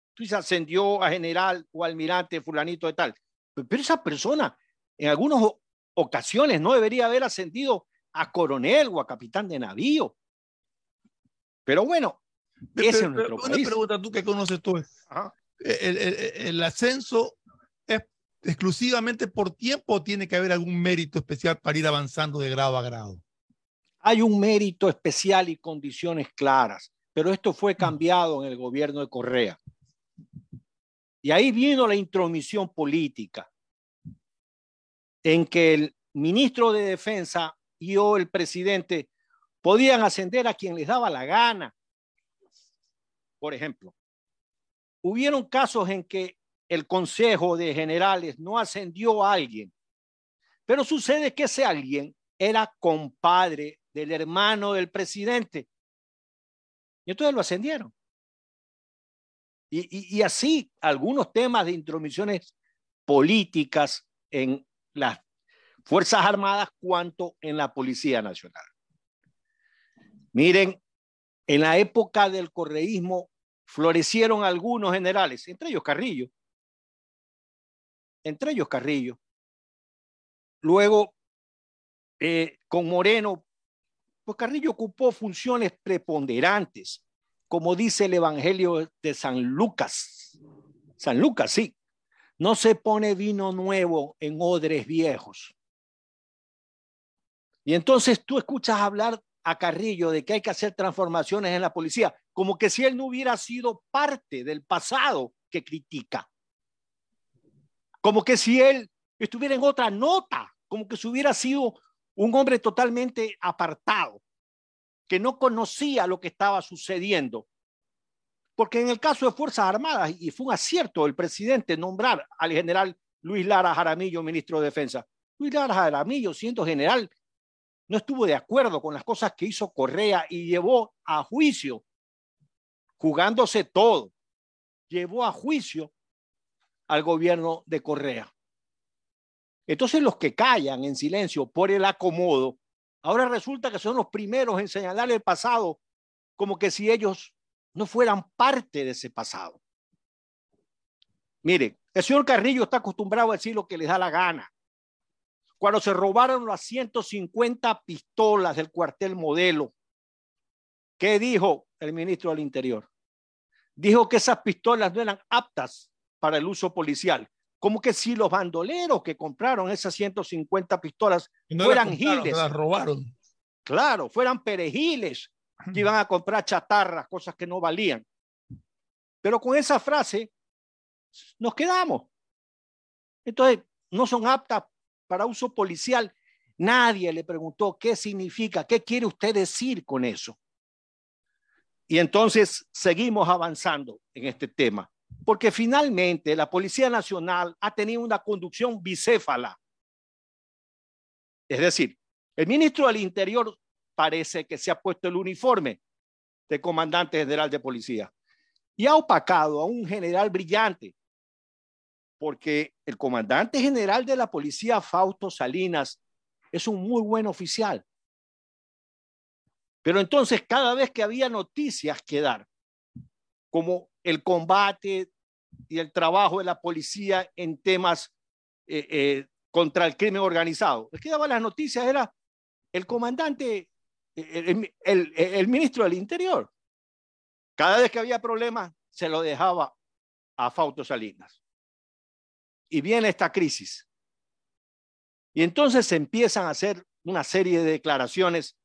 Entonces ascendió a general o almirante fulanito de tal. Pero esa persona en algunas ocasiones no debería haber ascendido a coronel o a capitán de navío. Pero bueno, ese es nuestro Una país. pregunta, tú que conoces todo. ¿El, el- el ascenso exclusivamente por tiempo o tiene que haber algún mérito especial para ir avanzando de grado a grado? Hay un mérito especial y condiciones claras, pero esto fue cambiado en el gobierno de Correa. Y ahí vino la intromisión política, en que el ministro de Defensa y o el presidente podían ascender a quien les daba la gana. Por ejemplo, hubieron casos en que el Consejo de Generales no ascendió a alguien, pero sucede que ese alguien era compadre del hermano del presidente. Y entonces lo ascendieron. Y, y- así algunos temas de intromisiones políticas en las Fuerzas Armadas cuanto en la Policía Nacional. Miren, en la época del correísmo florecieron algunos generales, entre ellos Carrillo, entre ellos Carrillo. Luego, eh, con Moreno, pues Carrillo ocupó funciones preponderantes, como dice el Evangelio de San Lucas. San Lucas, sí. No se pone vino nuevo en odres viejos. Y entonces tú escuchas hablar a Carrillo de que hay que hacer transformaciones en la policía, como que si él no hubiera sido parte del pasado que critica. Como que si él estuviera en otra nota, como que si hubiera sido un hombre totalmente apartado, que no conocía lo que estaba sucediendo. Porque en el caso de Fuerzas Armadas, y fue un acierto del presidente nombrar al general Luis Lara Jaramillo, ministro de Defensa. Luis Lara Jaramillo, siendo general, no estuvo de acuerdo con las cosas que hizo Correa y llevó a juicio, jugándose todo, llevó a juicio al gobierno de Correa. Entonces los que callan en silencio por el acomodo, ahora resulta que son los primeros en señalar el pasado como que si ellos no fueran parte de ese pasado. Mire, el señor Carrillo está acostumbrado a decir lo que les da la gana. Cuando se robaron las 150 pistolas del cuartel modelo, ¿qué dijo el ministro del Interior? Dijo que esas pistolas no eran aptas para el uso policial. Como que si los bandoleros que compraron esas 150 pistolas no fueran las giles. las robaron. Claro, fueran perejiles que iban a comprar chatarras, cosas que no valían. Pero con esa frase nos quedamos. Entonces, no son aptas para uso policial. Nadie le preguntó qué significa, qué quiere usted decir con eso. Y entonces seguimos avanzando en este tema, porque finalmente la Policía Nacional ha tenido una conducción bicéfala. Es decir, el ministro del Interior parece que se ha puesto el uniforme de comandante general de policía y ha opacado a un general brillante, porque el comandante general de la policía, Fausto Salinas, es un muy buen oficial. Pero entonces cada vez que había noticias que dar, como el combate y el trabajo de la policía en temas eh, eh, contra el crimen organizado, el que daba las noticias era el comandante, el, el- el- el ministro del Interior. Cada vez que había problemas, se lo dejaba a Fausto Salinas. Y viene esta crisis. Y entonces se empiezan a hacer una serie de declaraciones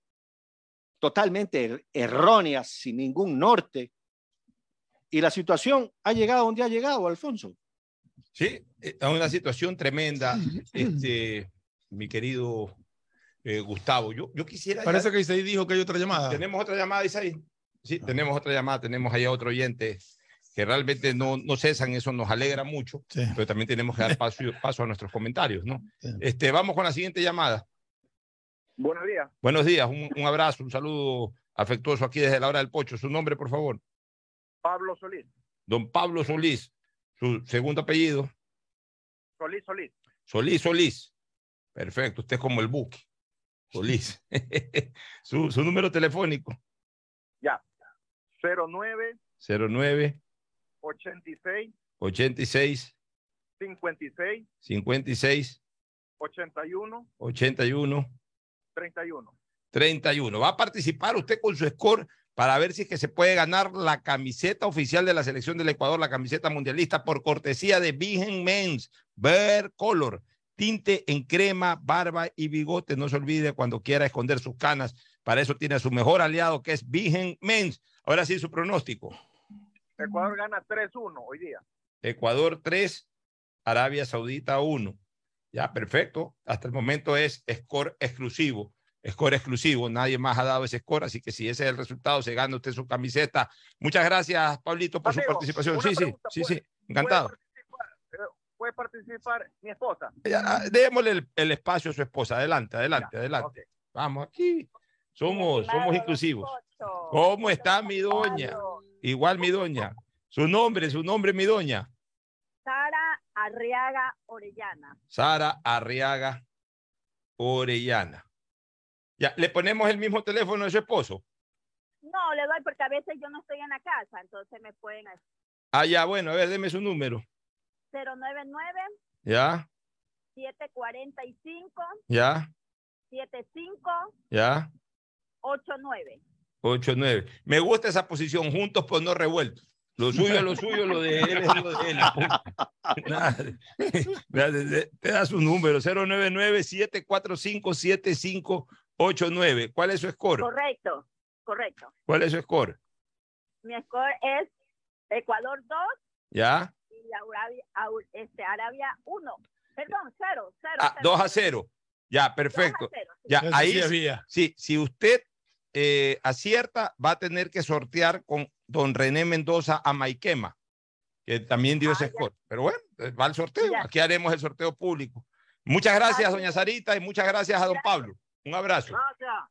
totalmente er- erróneas, sin ningún norte. Y la situación ha llegado donde ha llegado, Alfonso. Sí, eh, a una situación tremenda, este, mi querido eh, Gustavo. Yo, yo quisiera. Parece que Isaí dijo que hay otra llamada. Tenemos otra llamada, Isaí. Sí, tenemos otra llamada, tenemos allá otro oyente que realmente no, no cesan, eso nos alegra mucho, pero también tenemos que dar paso, paso a nuestros comentarios, ¿no? Este, vamos con la siguiente llamada. Buenos días. Buenos días, un, un abrazo, un saludo afectuoso aquí desde la hora del pocho. Su nombre, por favor. Pablo Solís. Don Pablo Solís, su segundo apellido. Solís, Solís. Solís, Solís. Perfecto, usted es como el buque. Solís. [laughs] su, su número telefónico. Ya. 09 09 86 86 56 56 81 81 31. 31. Va a participar usted con su score para ver si es que se puede ganar la camiseta oficial de la selección del Ecuador, la camiseta mundialista por cortesía de Vigen Men's Bear Color. Tinte en crema, barba y bigote. No se olvide cuando quiera esconder sus canas. Para eso tiene a su mejor aliado que es Vigen Men's. Ahora sí, su pronóstico. Ecuador gana 3-1 hoy día. Ecuador 3, Arabia Saudita 1. Ya, perfecto. Hasta el momento es score exclusivo. Score exclusivo. Nadie más ha dado ese score, así que si ese es el resultado, se gana usted su camiseta. Muchas gracias, Pablito, por su participación. Sí, sí, sí, sí. Encantado. Puede participar mi esposa. Ya, démosle el, el espacio a su esposa. Adelante, adelante, adelante. Vamos aquí. Somos, somos inclusivos. ¿Cómo está mi doña? Igual mi doña. Su nombre, su nombre, mi doña. Sara Arriaga Orellana. Sara Arriaga Orellana. Ya, ¿le ponemos el mismo teléfono de su esposo? No, le doy porque a veces yo no estoy en la casa, entonces me pueden... Ah, ya, bueno, a ver, deme su número. 099 Ya, 745 ya, 75 ya. 89. 8-9. Me gusta esa posición, juntos pero no revueltos. Lo suyo es lo suyo, lo de él es lo de él. [laughs] Nada. Te te da su número, 099-745-7589. ¿Cuál es su score? Correcto, correcto. ¿Cuál es su score? Mi score es Ecuador 2 ¿Ya? y Arabia, este, Arabia 1. Perdón, 0, 0. Ah, 2 a 0. Ya, perfecto. Ya, Eso ahí sí sí, había. sí, si usted eh, acierta, va a tener que sortear con don René Mendoza a Maiquema, que también dio ese score. Pero bueno, eh, va al sorteo. Aquí haremos el sorteo público. Muchas gracias, doña Sarita, y muchas gracias a don Pablo. Un abrazo.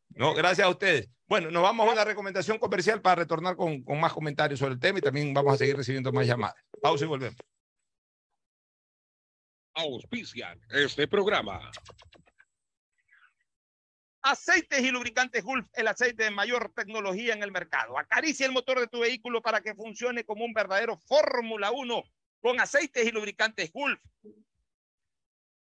No, gracias a ustedes. Bueno, nos vamos a una recomendación comercial para retornar con, con más comentarios sobre el tema y también vamos a seguir recibiendo más llamadas. Pausa y volvemos. Auspician este programa. Aceites y lubricantes Gulf, el aceite de mayor tecnología en el mercado. Acaricia el motor de tu vehículo para que funcione como un verdadero Fórmula 1 con aceites y lubricantes Gulf.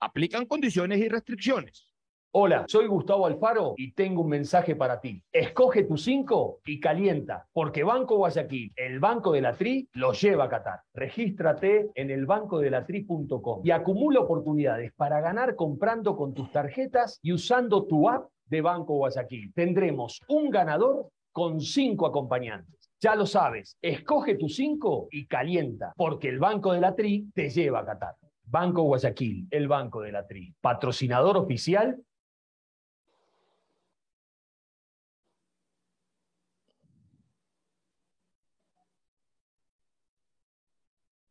Aplican condiciones y restricciones. Hola, soy Gustavo Alfaro y tengo un mensaje para ti. Escoge tu 5 y calienta, porque Banco Guayaquil, el Banco de la Tri, lo lleva a Qatar. Regístrate en elbancodelatri.com y acumula oportunidades para ganar comprando con tus tarjetas y usando tu app de Banco Guayaquil. Tendremos un ganador con cinco acompañantes. Ya lo sabes, escoge tu 5 y calienta, porque el Banco de la Tri te lleva a Qatar. Banco Guayaquil, el Banco de la Tri, patrocinador oficial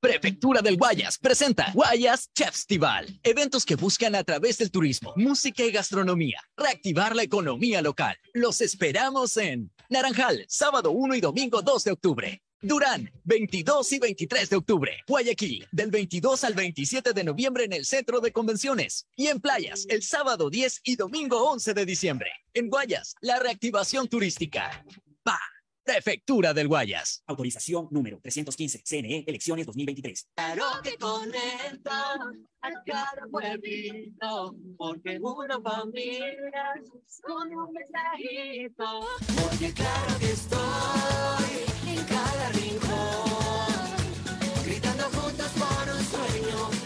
Prefectura del Guayas presenta Guayas Festival. Eventos que buscan a través del turismo, música y gastronomía reactivar la economía local. Los esperamos en Naranjal, sábado 1 y domingo 2 de octubre. Durán, 22 y 23 de octubre. Guayaquil, del 22 al 27 de noviembre en el Centro de Convenciones. Y en Playas, el sábado 10 y domingo 11 de diciembre. En Guayas, la reactivación turística. ¡Pa! Prefectura del Guayas. Autorización número 315, CNE, elecciones 2023. Claro que conecta a cada pueblito, porque una familia con un mensajito. Porque claro que estoy en cada rincón, gritando juntos por un sueño.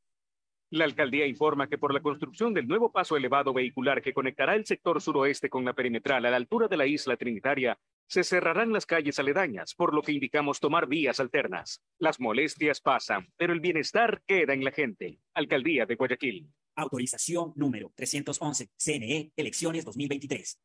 La alcaldía informa que por la construcción del nuevo paso elevado vehicular que conectará el sector suroeste con la perimetral a la altura de la isla Trinitaria, se cerrarán las calles aledañas, por lo que indicamos tomar vías alternas. Las molestias pasan, pero el bienestar queda en la gente. Alcaldía de Guayaquil. Autorización número 311, CNE, elecciones 2023.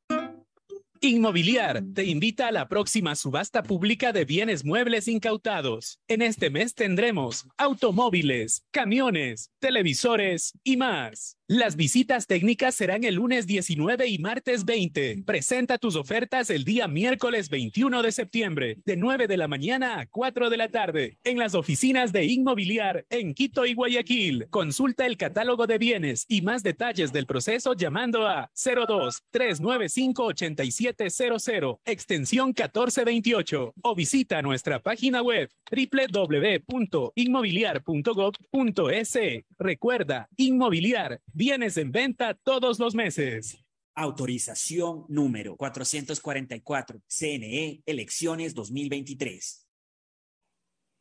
Inmobiliar te invita a la próxima subasta pública de bienes muebles incautados. En este mes tendremos automóviles, camiones, televisores y más. Las visitas técnicas serán el lunes 19 y martes 20. Presenta tus ofertas el día miércoles 21 de septiembre, de 9 de la mañana a 4 de la tarde, en las oficinas de Inmobiliar en Quito y Guayaquil. Consulta el catálogo de bienes y más detalles del proceso llamando a 02 395 8700 extensión 1428 o visita nuestra página web www.inmobiliar.gov.es. Recuerda, Inmobiliar, bienes en venta todos los meses. Autorización número 444, CNE, elecciones 2023.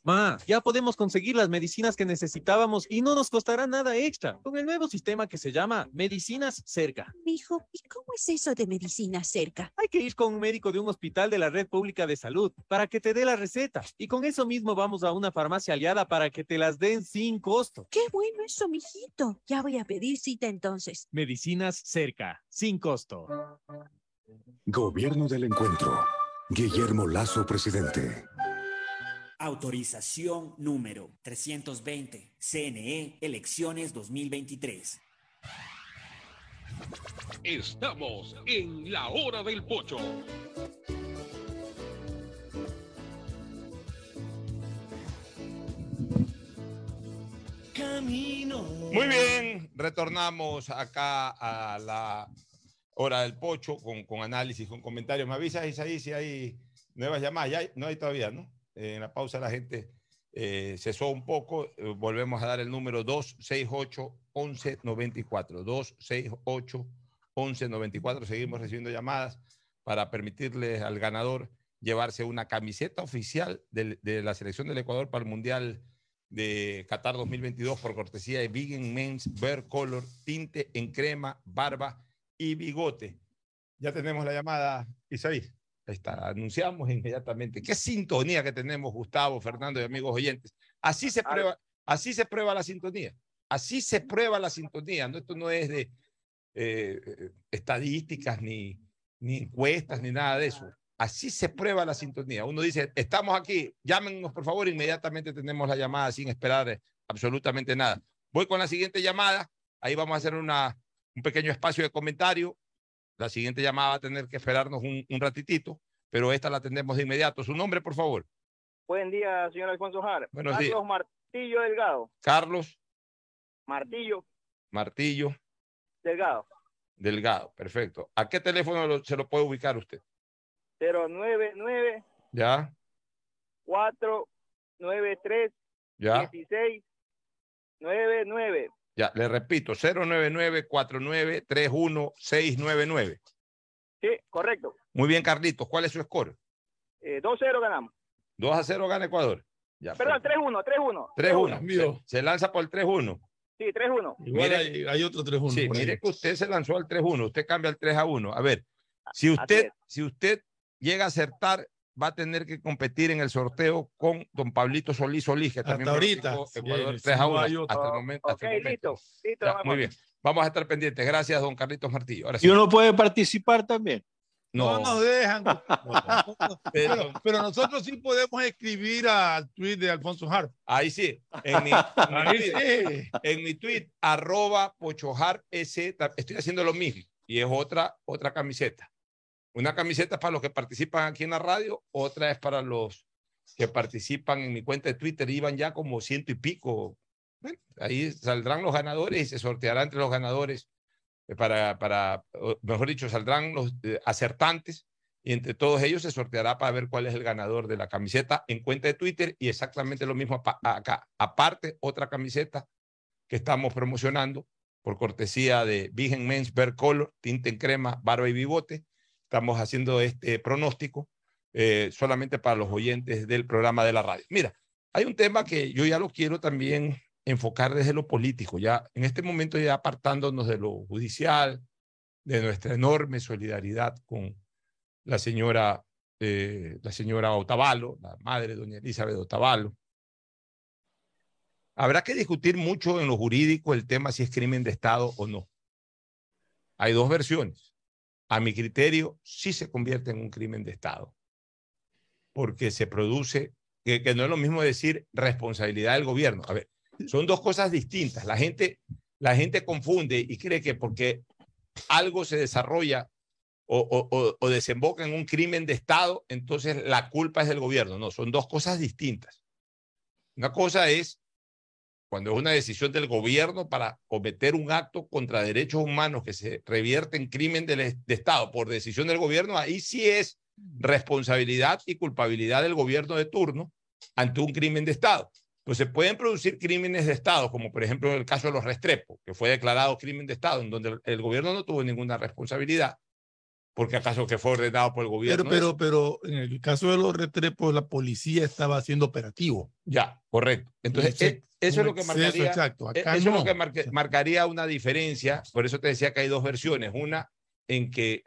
Ma, ya podemos conseguir las medicinas que necesitábamos y no nos costará nada extra con el nuevo sistema que se llama Medicinas Cerca. Mijo, ¿y cómo es eso de medicina cerca? Hay que ir con un médico de un hospital de la red pública de salud para que te dé la receta y con eso mismo vamos a una farmacia aliada para que te las den sin costo. Qué bueno eso, mijito. Ya voy a pedir cita entonces. Medicinas Cerca, sin costo. Gobierno del Encuentro. Guillermo Lazo, presidente. Autorización número 320, CNE, elecciones 2023. Estamos en la hora del pocho. Camino. Muy bien, retornamos acá a la hora del pocho con, con análisis, con comentarios. Me avisas, Isaí, si hay nuevas llamadas. Ya hay- no hay todavía, ¿no? Eh, en la pausa la gente eh, cesó un poco. Eh, volvemos a dar el número 268-1194. 268-1194. Seguimos recibiendo llamadas para permitirles al ganador llevarse una camiseta oficial de la selección del Ecuador para el Mundial de Qatar 2022 por cortesía de Vegan Men's Bear Color, tinte en crema, barba y bigote. Ya tenemos la llamada, Isaí. Ahí está, anunciamos inmediatamente. Qué sintonía que tenemos, Gustavo, Fernando y amigos oyentes. Así se prueba, así se prueba la sintonía. Así se prueba la sintonía. ¿no? Esto no es de eh, eh, estadísticas, ni, ni encuestas, ni nada de eso. Así se prueba la sintonía. Uno dice, estamos aquí, llámenos por favor, inmediatamente tenemos la llamada sin esperar absolutamente nada. Voy con la siguiente llamada. Ahí vamos a hacer una, un pequeño espacio de comentario. La siguiente llamada va a tener que esperarnos un, un ratitito, pero esta la atendemos de inmediato. Su nombre, por favor. Buen día, señor Alfonso Jara. Buenos Carlos días. Martillo Delgado. Carlos Martillo Martillo Delgado. Delgado. Perfecto. ¿A qué teléfono lo- se lo puede ubicar usted? 099 ¿Ya? 493 ¿Ya? 16 99. Ya, le repito, 099-4931-699. Sí, correcto. Muy bien, Carlitos. ¿Cuál es su score? Eh, 2-0 ganamos. 2 a 0 gana Ecuador. Ya, Perdón, 3-1, 3-1. 3-1. Se, se lanza por el 3-1. Sí, 3-1. Igual hay, hay otro 3-1. Sí, por ahí. mire que usted se lanzó al 3-1, usted cambia al 3 a 1. A ver, si usted, si usted llega a acertar, va a tener que competir en el sorteo con don Pablito Solís Solís, que también ahorita, pronosticó sí, Ecuador sí, 3 a no 1 hay otro. hasta el momento. hasta el Ok, momento. listo. Listo, Ya, vamos. muy bien. Vamos a estar pendientes. Gracias, don Carlitos Martillo. Ahora sí. Y uno puede participar también. No, No nos dejan. [laughs] pero, pero nosotros sí podemos escribir al tweet de Alfonso Harp. Ahí sí, en mi, en mi Ahí tweet, sí. en mi tweet, arroba pochojar ta- estoy haciendo lo mismo y es otra, otra camiseta. Una camiseta es para los que participan aquí en la radio, otra es para los que participan en mi cuenta de Twitter, iban ya como ciento y pico. Bueno, ahí saldrán los ganadores y se sorteará entre los ganadores eh, para, para mejor dicho, saldrán los eh, acertantes y entre todos ellos se sorteará para ver cuál es el ganador de la camiseta en cuenta de Twitter y exactamente lo mismo acá. Aparte, otra camiseta que estamos promocionando por cortesía de Vigen Men's Bear Color, tinta en crema, barba y bigote. Estamos haciendo este pronóstico eh, solamente para los oyentes del programa de la radio. Mira, hay un tema que yo ya lo quiero también enfocar desde lo político, ya en este momento ya apartándonos de lo judicial, de nuestra enorme solidaridad con la señora, eh, la señora Otavalo, la madre doña Elizabeth Otavalo. Habrá que discutir mucho en lo jurídico el tema si es crimen de Estado o no. Hay dos versiones. A mi criterio, sí se convierte en un crimen de Estado, porque se produce, que, no es lo mismo decir responsabilidad del gobierno. A ver, son dos cosas distintas. La gente, la gente confunde y cree que porque algo se desarrolla o- o- o desemboca en un crimen de Estado, entonces la culpa es del gobierno. No, son dos cosas distintas. Una cosa es cuando es una decisión del gobierno para cometer un acto contra derechos humanos que se revierte en crimen de, Estado por decisión del gobierno, ahí sí es responsabilidad y culpabilidad del gobierno de turno ante un crimen de Estado. Pues se pueden producir crímenes de Estado, como por ejemplo el caso de los Restrepo, que fue declarado crimen de Estado, en donde el gobierno no tuvo ninguna responsabilidad, porque acaso que fue ordenado por el gobierno. Pero, pero, pero en el caso de los retrepos, la policía estaba haciendo operativo. Ya, correcto. Entonces, e- eso es lo que marcaría. exacto. e- Acá eso es lo que marcaría una diferencia. Por eso te decía que hay dos versiones. Una en que,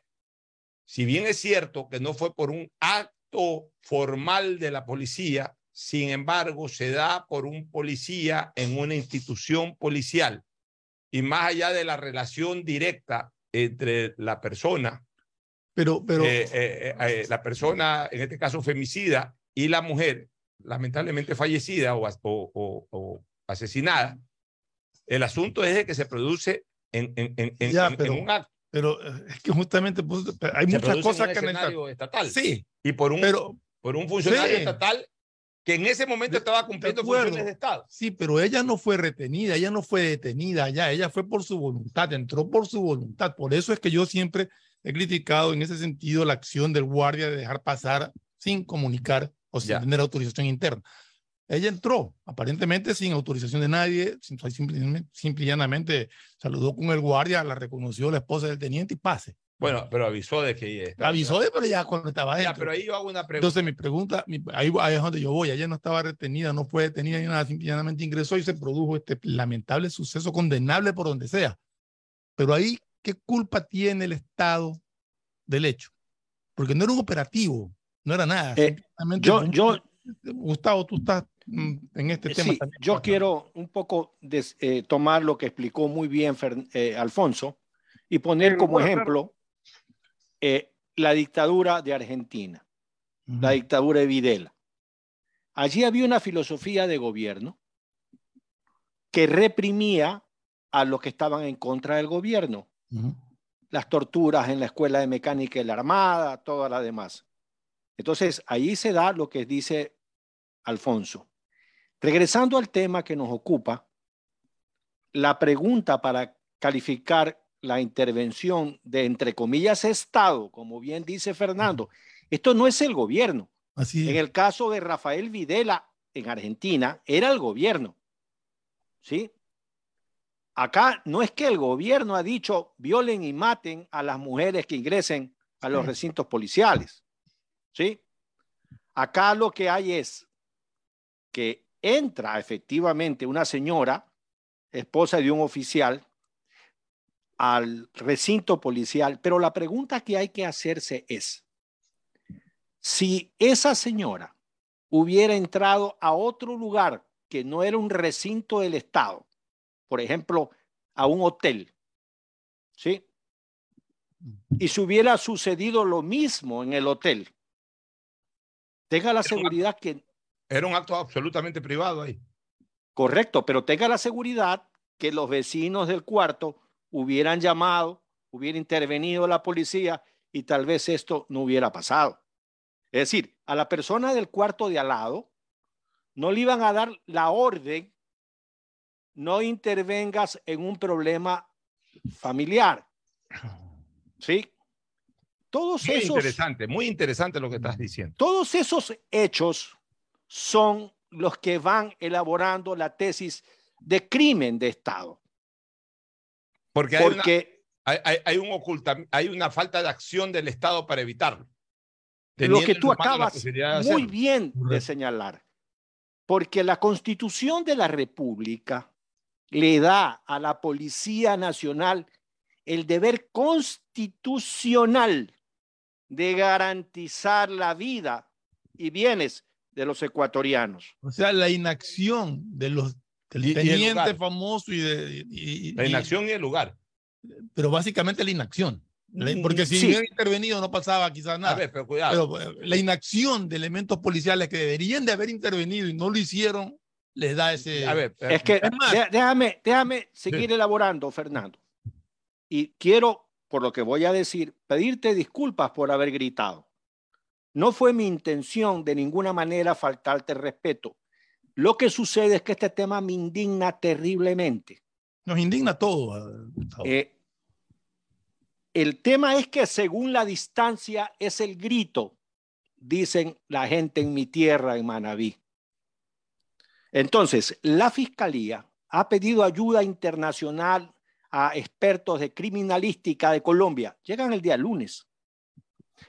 si bien es cierto que no fue por un acto formal de la policía, sin embargo, se da por un policía en una institución policial. Y más allá de la relación directa entre la persona Pero, pero, eh, eh, eh, la persona, en este caso femicida, y la mujer, lamentablemente fallecida o, o- o- asesinada, el asunto es de que se produce en, en- en- en- Ya, en- pero- en un acto. pero eh, es que justamente pues, hay Se muchas cosas en un que escenario estatal. Sí, Y por un, pero por un funcionario Sí. estatal que en ese momento estaba cumpliendo acuerdo. funciones de Estado. Sí, pero ella no fue retenida, ella no fue detenida allá, ella fue por su voluntad, entró por su voluntad. Por eso es que yo siempre he criticado en ese sentido la acción del guardia de dejar pasar sin comunicar o sin Ya. tener autorización interna. Ella entró, aparentemente sin autorización de nadie, sim- simplemente, simple y llanamente saludó con el guardia, la reconoció la esposa del teniente y pase. Bueno, pero avisó de que estaba- Avisó de, pero ya cuando estaba Ya, dentro. pero ahí yo hago una pregunta. Entonces mi pregunta, mi- ahí, ahí es donde yo voy, ella no estaba retenida, no fue detenida ni nada, simplemente ingresó y se produjo este lamentable suceso condenable por donde sea. Pero ahí, ¿qué culpa tiene el Estado del hecho? Porque no era un operativo, no era nada. Eh, yo- un- yo- Gustavo, tú estás mm, en este tema Sí, también. yo quiero un poco des- eh, tomar lo que explicó muy bien Fer- eh, Alfonso y poner como ejemplo eh, la dictadura de Argentina, la dictadura de Videla. Allí había una filosofía de gobierno que reprimía a los que estaban en contra del gobierno. Las torturas en la escuela de mecánica de la Armada, todas las demás. Entonces, ahí se da lo que dice Alfonso. Regresando al tema que nos ocupa, la pregunta para calificar la intervención de, entre comillas, Estado, como bien dice Fernando, esto no es el gobierno. Así En el caso de Rafael Videla en Argentina, era el gobierno. ¿Sí? Acá no es que el gobierno ha dicho violen y maten a las mujeres que ingresen a los recintos policiales. ¿Sí? Acá lo que hay es que entra efectivamente una señora, esposa de un oficial, al recinto policial, pero la pregunta que hay que hacerse es, si esa señora hubiera entrado a otro lugar que no era un recinto del Estado, por ejemplo, a un hotel, ¿sí? Y si hubiera sucedido lo mismo en el hotel, tenga la seguridad que Era un acto absolutamente privado ahí. Correcto, pero tenga la seguridad que los vecinos del cuarto hubieran llamado, hubiera intervenido la policía y tal vez esto no hubiera pasado. Es decir, a la persona del cuarto de al lado no le iban a dar la orden, no intervengas en un problema familiar. ¿Sí? Todos Muy esos... interesante, muy interesante lo que estás diciendo. Todos esos hechos son los que van elaborando la tesis de crimen de Estado. Porque hay, una, hay, hay- un oculta, hay una falta de acción del Estado para evitarlo. lo que tú acabas muy bien de señalar, porque la constitución de la República le da a la Policía Nacional el deber constitucional de garantizar la vida y bienes de los ecuatorianos. O sea, la inacción de los del Y- y el teniente lugar. famoso y de y- y- La y- inacción y el lugar. pero básicamente la inacción. Mm, Porque si sí. hubiera intervenido no pasaba quizás nada. A ver, pero cuidado. Pero eh, la inacción de elementos policiales que deberían de haber intervenido y no lo hicieron, les da ese... A ver, Es que Es más- dé- déjame, déjame seguir elaborando, Fernando. Y quiero, por lo que voy a decir, pedirte disculpas por haber gritado. No fue mi intención de ninguna manera faltarte el respeto. Lo que sucede es que este tema me indigna terriblemente. Nos indigna todo. eh, Gustavo. Eh, el tema es que según la distancia es el grito, dicen la gente en mi tierra, en Manabí. Entonces, la Fiscalía ha pedido ayuda internacional a expertos de criminalística de Colombia. Llegan el día lunes.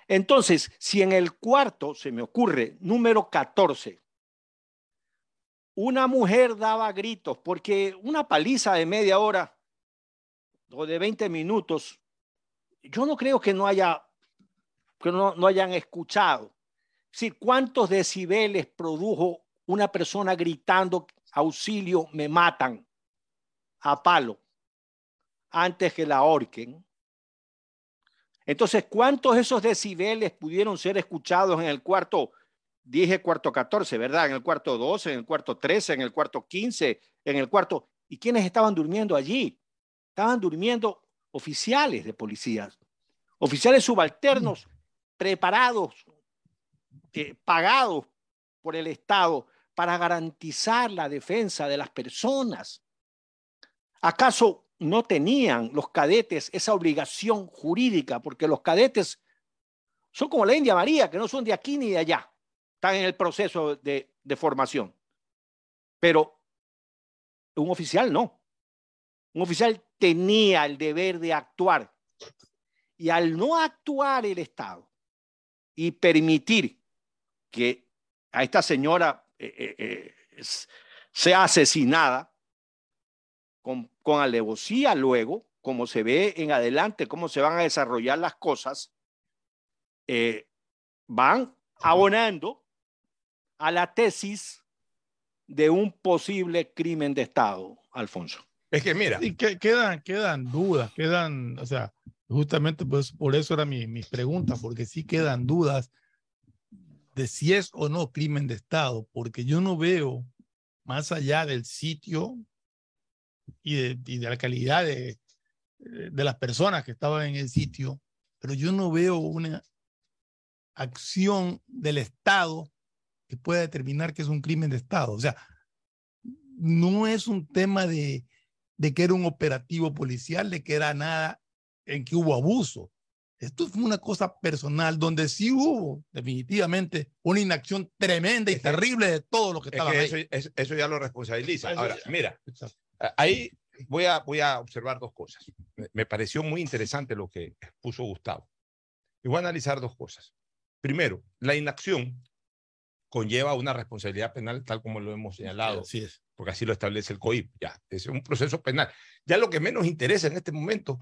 Entonces, si en el cuarto, se me ocurre, número 14, una mujer daba gritos porque una paliza de media hora o de 20 minutos, yo no creo que no haya, que no, no hayan escuchado. Es ¿cuántos decibeles produjo una persona gritando auxilio, me matan a palo antes que la ahorquen? Entonces, ¿cuántos esos decibeles pudieron ser escuchados en el cuarto, dije cuarto 14, ¿verdad? En el cuarto 12, en el cuarto 13, en el cuarto 15, en el cuarto... ¿Y quiénes estaban durmiendo allí? Estaban durmiendo oficiales de policías, oficiales subalternos preparados, eh, pagados por el Estado para garantizar la defensa de las personas. ¿Acaso no tenían los cadetes esa obligación jurídica? Porque los cadetes son como la India María, que no son de aquí ni de allá, están en el proceso de, de formación. Pero un oficial no. Un oficial tenía el deber de actuar. Y al no actuar el Estado y permitir que a esta señora eh, eh, eh, s- sea asesinada con, con alevosía luego, como se ve en adelante, cómo se van a desarrollar las cosas, eh, van abonando a la tesis de un posible crimen de Estado, Alfonso. Es que mira, Sí, que, quedan, quedan dudas, quedan, o sea, justamente pues por eso era mi, mi pregunta, porque sí quedan dudas de si es o no crimen de Estado, porque yo no veo más allá del sitio y de, y de la calidad de, de las personas que estaban en el sitio, pero yo no veo una acción del Estado que pueda determinar que es un crimen de Estado. O sea, no es un tema de, de que era un operativo policial, de que era nada en que hubo abuso. Esto fue una cosa personal donde sí hubo definitivamente una inacción tremenda y terrible de todo lo que Es estaba que ahí. eso, eso- ya lo responsabiliza. Ahora, mira, ahí voy a, voy a observar dos cosas. Me pareció muy interesante lo que puso Gustavo. Y voy a analizar dos cosas. Primero, la inacción conlleva una responsabilidad penal, tal como lo hemos señalado, Así es. porque así lo establece el COIP. Ya, es un proceso penal. Ya lo que menos interesa en este momento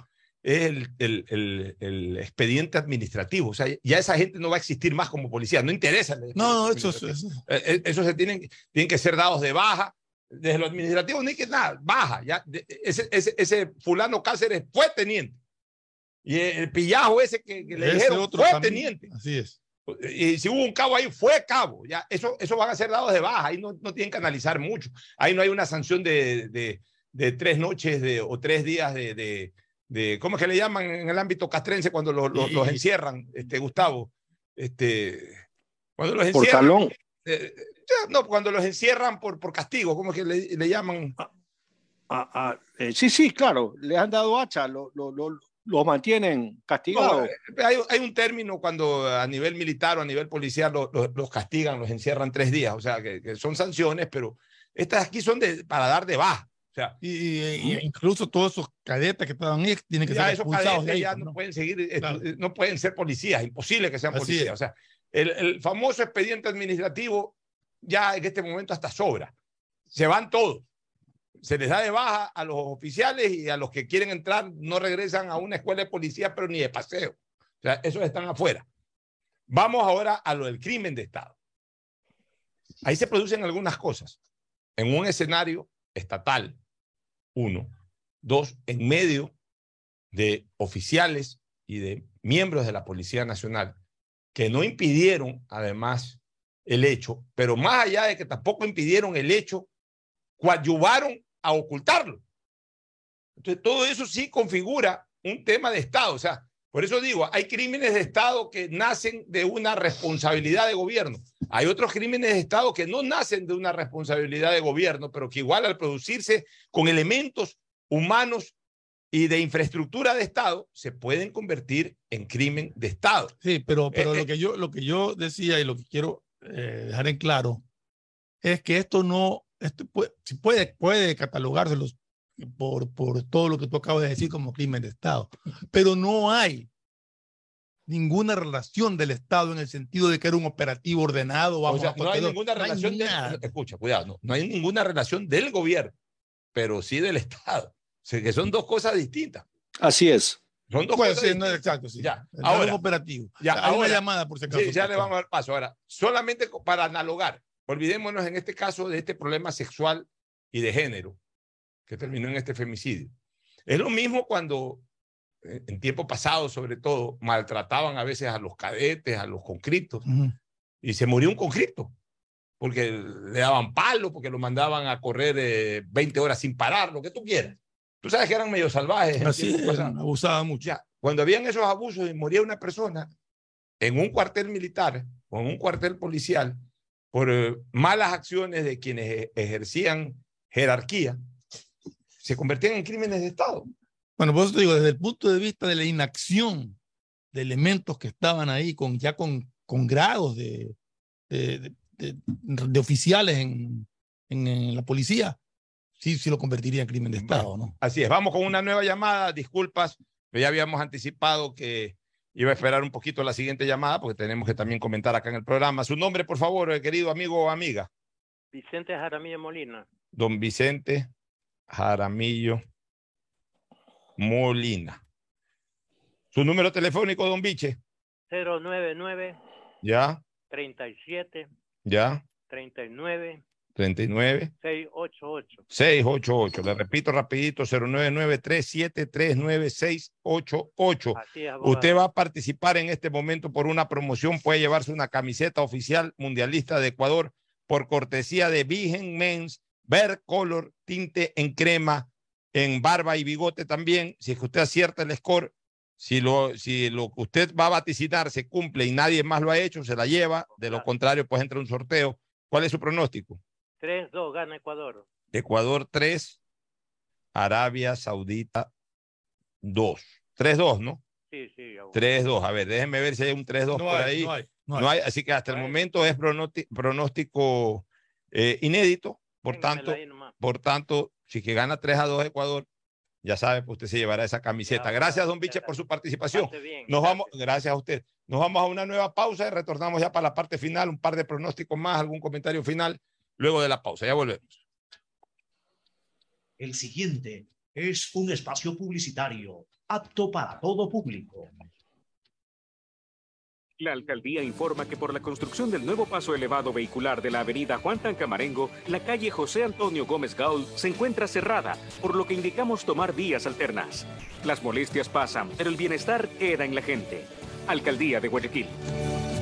es el, el- el- el expediente administrativo. O sea, ya esa gente no va a existir más como policía. No interesa. No, no, eso, eso, eso- Eh, eh, Esos se tienen, tienen que ser dados de baja. Desde lo administrativo no hay que nada, baja. Ya, ese, ese, ese fulano Cáceres fue teniente. Y el pillajo ese que, que le Ese dijeron otro fue también. teniente. Así es. Y si hubo un cabo ahí, fue cabo. Ya, eso, eso van a ser dados de baja. Ahí no, no tienen que analizar mucho. Ahí no hay una sanción de, de, de tres noches de, o tres días de, de, ¿Cómo es que le llaman en el ámbito castrense cuando los, los, los encierran, este, Gustavo? Este, cuando los Por encierran. talón. eh, ya, no, cuando los encierran por, por castigo, ¿cómo es que le, le llaman? Ah, ah, eh, sí, sí, claro, le han dado hacha, lo, lo, lo, lo mantienen castigados. eh, hay, hay un término cuando a nivel militar o a nivel policial lo- lo- los castigan, los encierran tres días, o sea, que, que son sanciones, pero estas aquí son de, para dar de baja. Sea, Y, y- y incluso todos esos cadetes que estaban ahí tienen que ya ser esos expulsados de ahí. ya pues, no, ¿no? pueden seguir, eh, Claro. eh, no pueden ser policías, imposible que sean Así policías. es. O sea, el, el famoso expediente administrativo ya en este momento hasta sobra. Se van todos. Se les da de baja a los oficiales y a los que quieren entrar no regresan a una escuela de policía, pero ni de paseo. O sea, esos están afuera. Vamos ahora a lo del crimen de Estado. Ahí se producen algunas cosas. En un escenario estatal, uno. Dos, en medio de oficiales y de miembros de la Policía Nacional que no impidieron, además, el hecho, pero más allá de que tampoco impidieron el hecho, coadyuvaron a ocultarlo. Entonces, todo eso sí configura un tema de Estado. O sea, por eso digo, hay crímenes de Estado que nacen de una responsabilidad de gobierno. Hay otros crímenes de Estado que no nacen de una responsabilidad de gobierno, pero que igual al producirse con elementos humanos y de infraestructura de Estado, se pueden convertir en crimen de Estado. Sí, pero, pero Eh, lo, eh, que yo, lo que yo decía y lo que quiero eh, dejar en claro es que esto no, esto puede, puede, puede catalogárselos por, por todo lo que tú acabas de decir como crimen de Estado, pero no hay ninguna relación del Estado en el sentido de que era un operativo ordenado. O Vamos sea, a no hay ninguna no hay relación, de- escucha, cuidado, no, no hay ninguna relación del gobierno, pero sí del [laughs] Estado. O sea, que son dos cosas distintas. Así es. Son dos Puede cosas ser, no, exacto, sí. Ya, El ahora, operativo. ya, Hay una ahora- llamada por si acaso. Sí, ya le vamos a dar paso. Ahora, solamente para analogar, olvidémonos en este caso de este problema sexual y de género que terminó en este femicidio. Es lo mismo cuando eh, en tiempo pasado, sobre todo, maltrataban a veces a los cadetes, a los conscriptos, y se murió un conscripto, porque le daban palo, porque lo mandaban a correr eh, 20 horas sin parar, lo que tú quieras. Tú sabes que eran medio salvajes. Así es, abusaban mucho. Ya, cuando habían esos abusos y moría una persona en un cuartel militar o en un cuartel policial por eh, malas acciones de quienes ejercían jerarquía, se convertían en crímenes de Estado. Bueno, por eso te digo, desde el punto de vista de la inacción de elementos que estaban ahí con, ya con, con grados de, de, de- de- de oficiales en, en- en la policía, sí, sí lo convertiría en crimen de Estado, ¿no? Así es, vamos con una nueva llamada. Disculpas, pero ya habíamos anticipado que iba a esperar un poquito la siguiente llamada porque tenemos que también comentar acá en el programa. Su nombre, por favor, querido amigo o amiga. Vicente Jaramillo Molina. Don Vicente Jaramillo Molina. Su número telefónico, don Viche. 099 Ya, 37 ya, 39 39 688. 688. Le repito rapidito, 099-3739-688. Así es, abogado. Usted va a participar en este momento por una promoción, puede llevarse una camiseta oficial mundialista de Ecuador por cortesía de Vigen Men's Ver Color Tinte en Crema en barba y bigote también. Si es que usted acierta el score, si lo, si lo que usted va a vaticinar se cumple y nadie más lo ha hecho, se la lleva. De lo contrario, pues entra un sorteo. ¿Cuál es su pronóstico? 3-2 gana Ecuador. Ecuador 3, Arabia Saudita 2. 3-2, ¿no? Sí, sí. ya voy. 3-2. A ver, déjenme ver si hay un 3-2 No por hay, ahí. no hay, no hay. Así que hasta el momento es pronóstico eh, inédito. Por tanto, por tanto, si que gana 3 a 2 Ecuador, ya sabe, pues usted se llevará esa camiseta. Gracias, don Biche, por su participación. Nos vamos, gracias a usted. Nos vamos a una nueva pausa y retornamos ya para la parte final, un par de pronósticos más, algún comentario final luego de la pausa. Ya volvemos. El siguiente es un espacio publicitario apto para todo público. La alcaldía informa que por la construcción del nuevo paso elevado vehicular de la avenida Juan Tancamarengo, la calle José Antonio Gómez Gaul se encuentra cerrada, por lo que indicamos tomar vías alternas. Las molestias pasan, pero el bienestar queda en la gente. Alcaldía de Guayaquil.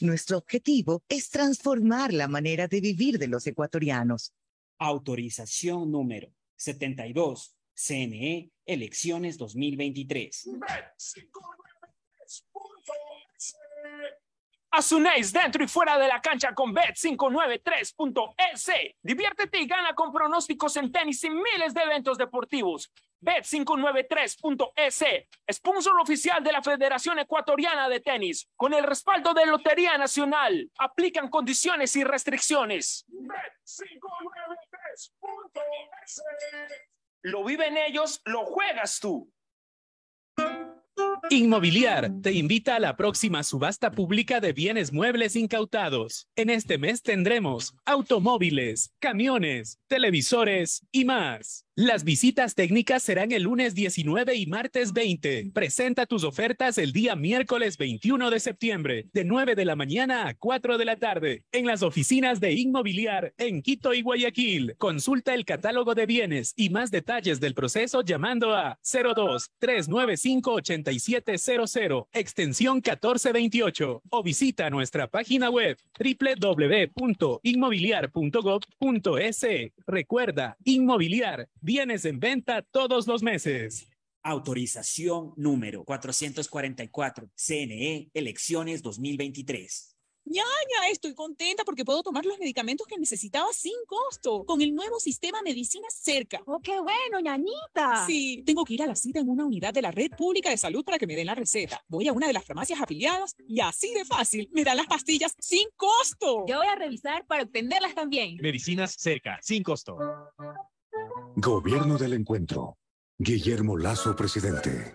Nuestro objetivo es transformar la manera de vivir de los ecuatorianos. Autorización número 72. CNE, elecciones 2023. Asunéis dentro y fuera de la cancha con Bet593.es. Diviértete y gana con pronósticos en tenis y miles de eventos deportivos. Bet593.es, sponsor oficial de la Federación Ecuatoriana de Tenis, con el respaldo de Lotería Nacional. Aplican condiciones y restricciones. Bet593.es. Lo viven ellos, lo juegas tú. Inmobiliar te invita a la próxima subasta pública de bienes muebles incautados. En este mes tendremos automóviles, camiones, televisores y más. Las visitas técnicas serán el lunes 19 y martes 20. Presenta tus ofertas el día miércoles 21 de septiembre, de 9 de la mañana a 4 de la tarde, en las oficinas de Inmobiliar en Quito y Guayaquil. Consulta el catálogo de bienes y más detalles del proceso llamando a 02 395 8700 extensión 1428 o visita nuestra página web www.inmobiliar.gov.es. Recuerda, Inmobiliar, bienes en venta todos los meses. Autorización número 444. CNE, elecciones 2023. Ñaña, estoy contenta porque puedo tomar los medicamentos que necesitaba sin costo con el nuevo sistema Medicina Cerca. ¡Oh, qué bueno, ñañita! Sí, tengo que ir a la cita en una unidad de la Red Pública de Salud para que me den la receta. Voy a una de las farmacias afiliadas y así de fácil me dan las pastillas sin costo. Yo voy a revisar para obtenerlas también. Medicinas cerca, sin costo. Gobierno del Encuentro. Guillermo Lazo, presidente.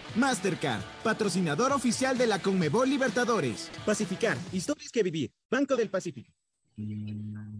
Mastercard, patrocinador oficial de la Conmebol Libertadores. Pacificar, historias que vivir. Banco del Pacífico.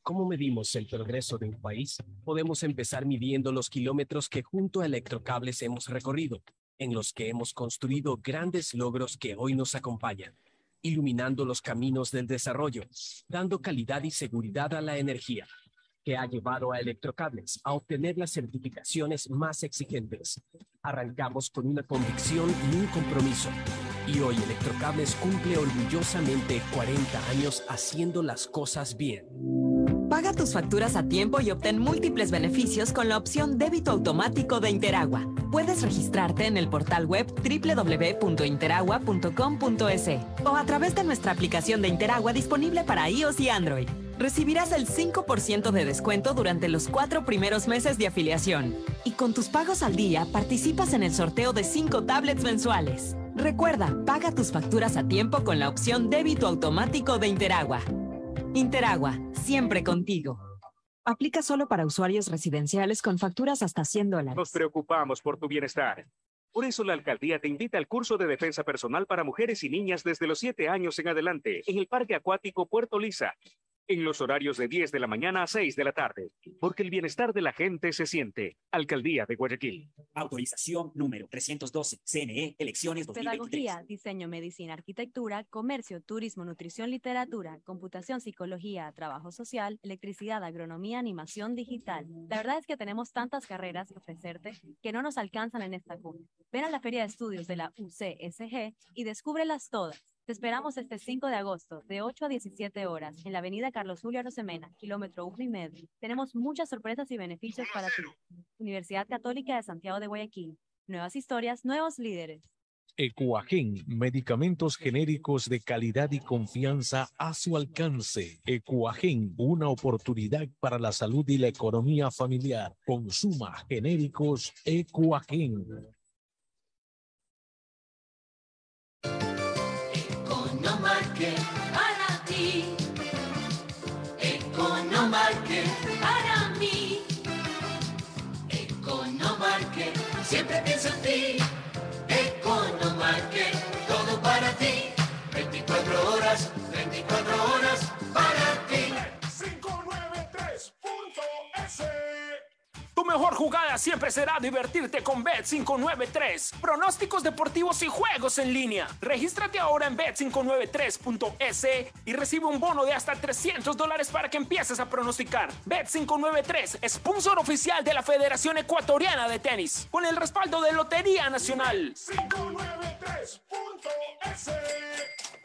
¿Cómo medimos el progreso de un país? Podemos empezar midiendo los kilómetros que junto a Electrocables hemos recorrido, en los que hemos construido grandes logros que hoy nos acompañan, iluminando los caminos del desarrollo, dando calidad y seguridad a la energía, que ha llevado a Electrocables a obtener las certificaciones más exigentes. Arrancamos con una convicción y un compromiso. Y hoy Electrocables cumple orgullosamente 40 años haciendo las cosas bien. Paga tus facturas a tiempo y obtén múltiples beneficios con la opción débito automático de Interagua. Puedes registrarte en el portal web www.interagua.com.es o a través de nuestra aplicación de Interagua disponible para iOS y Android. Recibirás el 5% de descuento durante los cuatro primeros meses de afiliación. Y con tus pagos al día participas en el sorteo de 5 tablets mensuales. Recuerda, paga tus facturas a tiempo con la opción débito automático de Interagua. Interagua, siempre contigo. Aplica solo para usuarios residenciales con facturas hasta 100 dólares. Nos preocupamos por tu bienestar. Por eso la alcaldía te invita al curso de defensa personal para mujeres y niñas desde los 7 años en adelante en el Parque Acuático Puerto Lisa, en los horarios de 10 de la mañana a 6 de la tarde, porque el bienestar de la gente se siente. Alcaldía de Guayaquil. Autorización número 312, CNE, elecciones 2023. Pedagogía, diseño, medicina, arquitectura, comercio, turismo, nutrición, literatura, computación, psicología, trabajo social, electricidad, agronomía, animación digital. La verdad es que tenemos tantas carreras que ofrecerte que no nos alcanzan en esta cumbre. Ven a la Feria de Estudios de la UCSG y descúbrelas todas. Te esperamos este 5 de agosto, de 8 a 17 horas, en la avenida Carlos Julio Arosemena, kilómetro 1 y medio. Tenemos muchas sorpresas y beneficios para ti. Universidad Católica de Santiago de Guayaquil. Nuevas historias, nuevos líderes. Ecuagen, medicamentos genéricos de calidad y confianza a su alcance. Ecuagen, una oportunidad para la salud y la economía familiar. Consuma genéricos Ecuagen. En ti. Economarket, todo para ti. 24 horas, 24 horas Tu mejor jugada siempre será divertirte con Bet593. Pronósticos deportivos y juegos en línea. Regístrate ahora en Bet593.es y recibe un bono de hasta 300 dólares para que empieces a pronosticar. Bet593, sponsor oficial de la Federación Ecuatoriana de Tenis, con el respaldo de Lotería Nacional. 593.es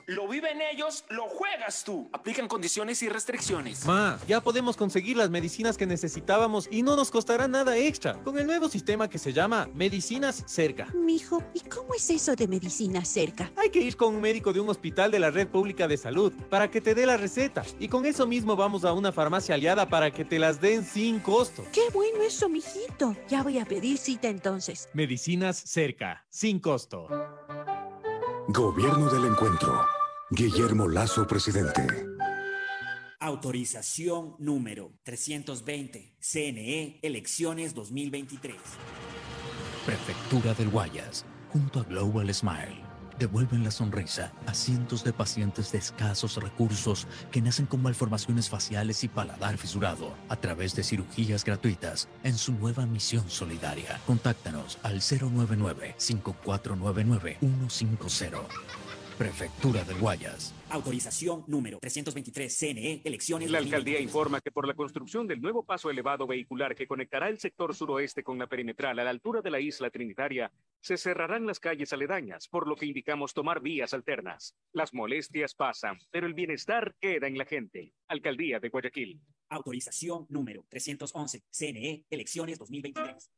Lo viven ellos, lo juegas tú. Aplican condiciones y restricciones. Ma, ya podemos conseguir las medicinas que necesitábamos y no nos nada extra con el nuevo sistema que se llama Medicinas Cerca. Mijo, ¿y cómo es eso de medicina cerca? Hay que ir con un médico de un hospital de la red pública de salud para que te dé la receta y con eso mismo vamos a una farmacia aliada para que te las den sin costo. Qué bueno eso, mijito. Ya voy a pedir cita entonces. Medicinas Cerca, sin costo. Gobierno del Encuentro. Guillermo Lazo, presidente. Autorización número 320, CNE, elecciones 2023. Prefectura del Guayas, junto a Global Smile, devuelven la sonrisa a cientos de pacientes de escasos recursos que nacen con malformaciones faciales y paladar fisurado a través de cirugías gratuitas en su nueva misión solidaria. Contáctanos al 099-5499-150. Prefectura del Guayas. Autorización número 323, CNE, elecciones La alcaldía 2023. informa que por la construcción del nuevo paso elevado vehicular que conectará el sector suroeste con la perimetral a la altura de la isla Trinitaria, se cerrarán las calles aledañas, por lo que indicamos tomar vías alternas. Las molestias pasan, pero el bienestar queda en la gente. Alcaldía de Guayaquil. Autorización número 311, CNE, elecciones 2023.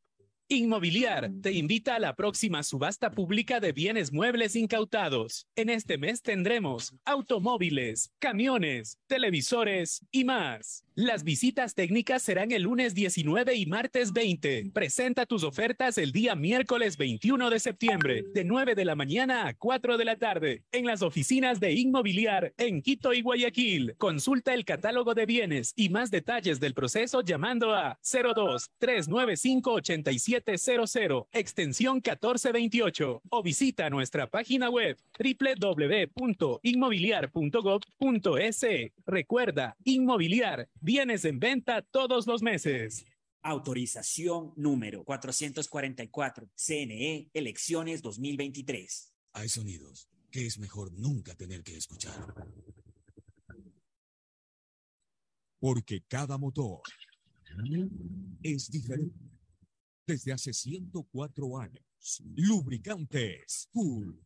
Inmobiliar te invita a la próxima subasta pública de bienes muebles incautados. En este mes tendremos automóviles, camiones, televisores y más. Las visitas técnicas serán el lunes 19 y martes 20. Presenta tus ofertas el día miércoles 21 de septiembre, de 9 de la mañana a 4 de la tarde, en las oficinas de Inmobiliar en Quito y Guayaquil. Consulta el catálogo de bienes y más detalles del proceso llamando a 02 395 8700 extensión 1428 o visita nuestra página web www.inmobiliar.gov.es. Recuerda, Inmobiliar, bienes en venta todos los meses. Autorización número 444, CNE, elecciones 2023. Hay sonidos que es mejor nunca tener que escuchar. Porque cada motor es diferente. Desde hace 104 años, Lubricantes Cool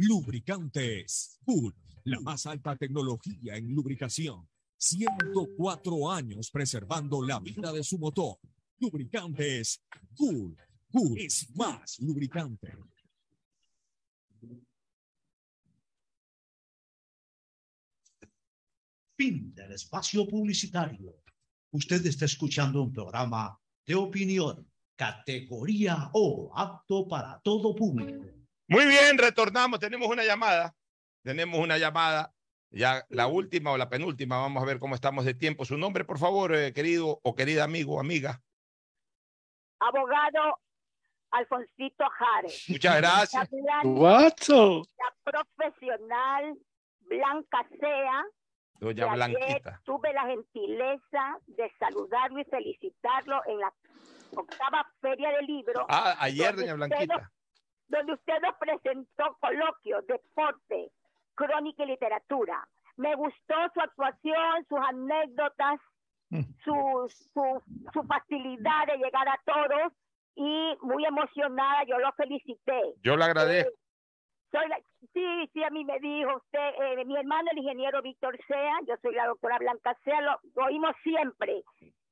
Lubricantes Full, la más alta tecnología en lubricación. 104 años preservando la vida de su motor. Lubricantes Cool. Cool es más lubricante. Fin del espacio publicitario. Usted está escuchando un programa de opinión, categoría O, apto para todo público. Muy bien, retornamos. Tenemos una llamada. Tenemos una llamada. Ya la última o la penúltima. Vamos a ver cómo estamos de tiempo. Su nombre, por favor, eh, querido o querida amigo o amiga. Abogado Alfonsito Jare. Muchas gracias. Hablando La profesional Blanca Sea. Doña Blanquita. Tuve la gentileza de saludarlo y felicitarlo en la octava feria del libro. Ah, ayer, doña Blanquita. Donde usted nos presentó coloquios, deporte, crónica y literatura. Me gustó su actuación, sus anécdotas, Mm. su, su, su facilidad de llegar a todos y muy emocionada, yo lo felicité. Yo le agradezco. Soy la- sí, sí, a mí me dijo usted, eh, mi hermano el ingeniero Víctor Sea, yo soy la doctora Blanca Sea, lo, lo oímos siempre.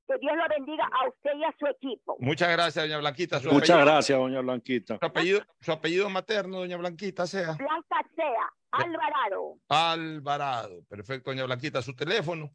Que Dios lo bendiga a usted y a su equipo. Muchas gracias, doña Blanquita. Su Muchas apellido- gracias, doña Blanquita. Su apellido, su apellido materno, doña Blanquita, sea. Blanca Sea, Alvarado, Alvarado. Perfecto, doña Blanquita. Su teléfono.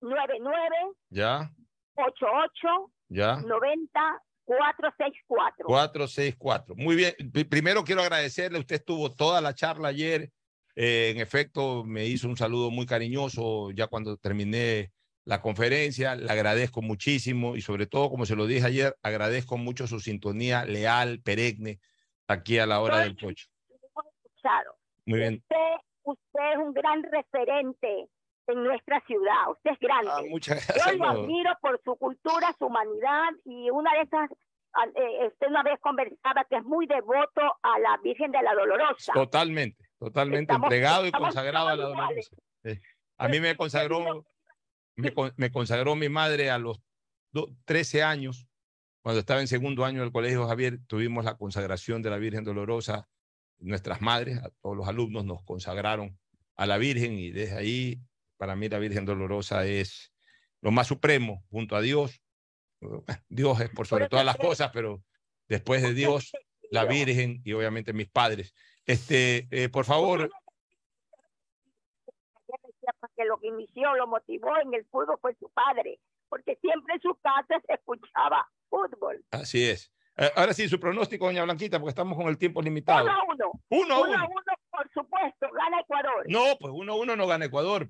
099 Ya, 88 ya. 90 464. 464. Muy bien. Pri- Primero quiero agradecerle. Usted estuvo toda la charla ayer. Eh, en efecto, me hizo un saludo muy cariñoso ya cuando terminé la conferencia. Le agradezco muchísimo y sobre todo, como se lo dije ayer, agradezco mucho su sintonía leal, perenne, aquí a la hora del. Claro. Muy bien. Usted, usted es un gran referente en nuestra ciudad. Usted es grande. Ah, muchas Yo gracias. lo no. admiro por su cultura, su humanidad y una de esas, eh, usted una vez conversaba que es muy devoto a la Virgen de la Dolorosa. Totalmente, totalmente Estamos- entregado y consagrado a la dolorosa. Eh, A mí me consagró, me, con- me consagró mi madre a los do- 13 años, cuando estaba en segundo año del Colegio Javier, tuvimos la consagración de la Virgen Dolorosa. Nuestras madres, a todos los alumnos, nos consagraron a la Virgen y desde ahí, para mí la Virgen Dolorosa es lo más supremo junto a Dios. Dios es por sobre todas las cosas, pero después de Dios, la Virgen y obviamente mis padres. Este, eh, por favor, que lo que inició, lo motivó en el fútbol fue su padre, porque siempre en su casa se escuchaba fútbol. así es. Eh, ahora sí, su pronóstico, doña Blanquita, porque estamos con el tiempo limitado. Uno a uno. Uno a Uno a uno. uno, por supuesto, gana Ecuador. No, pues uno a uno no gana Ecuador.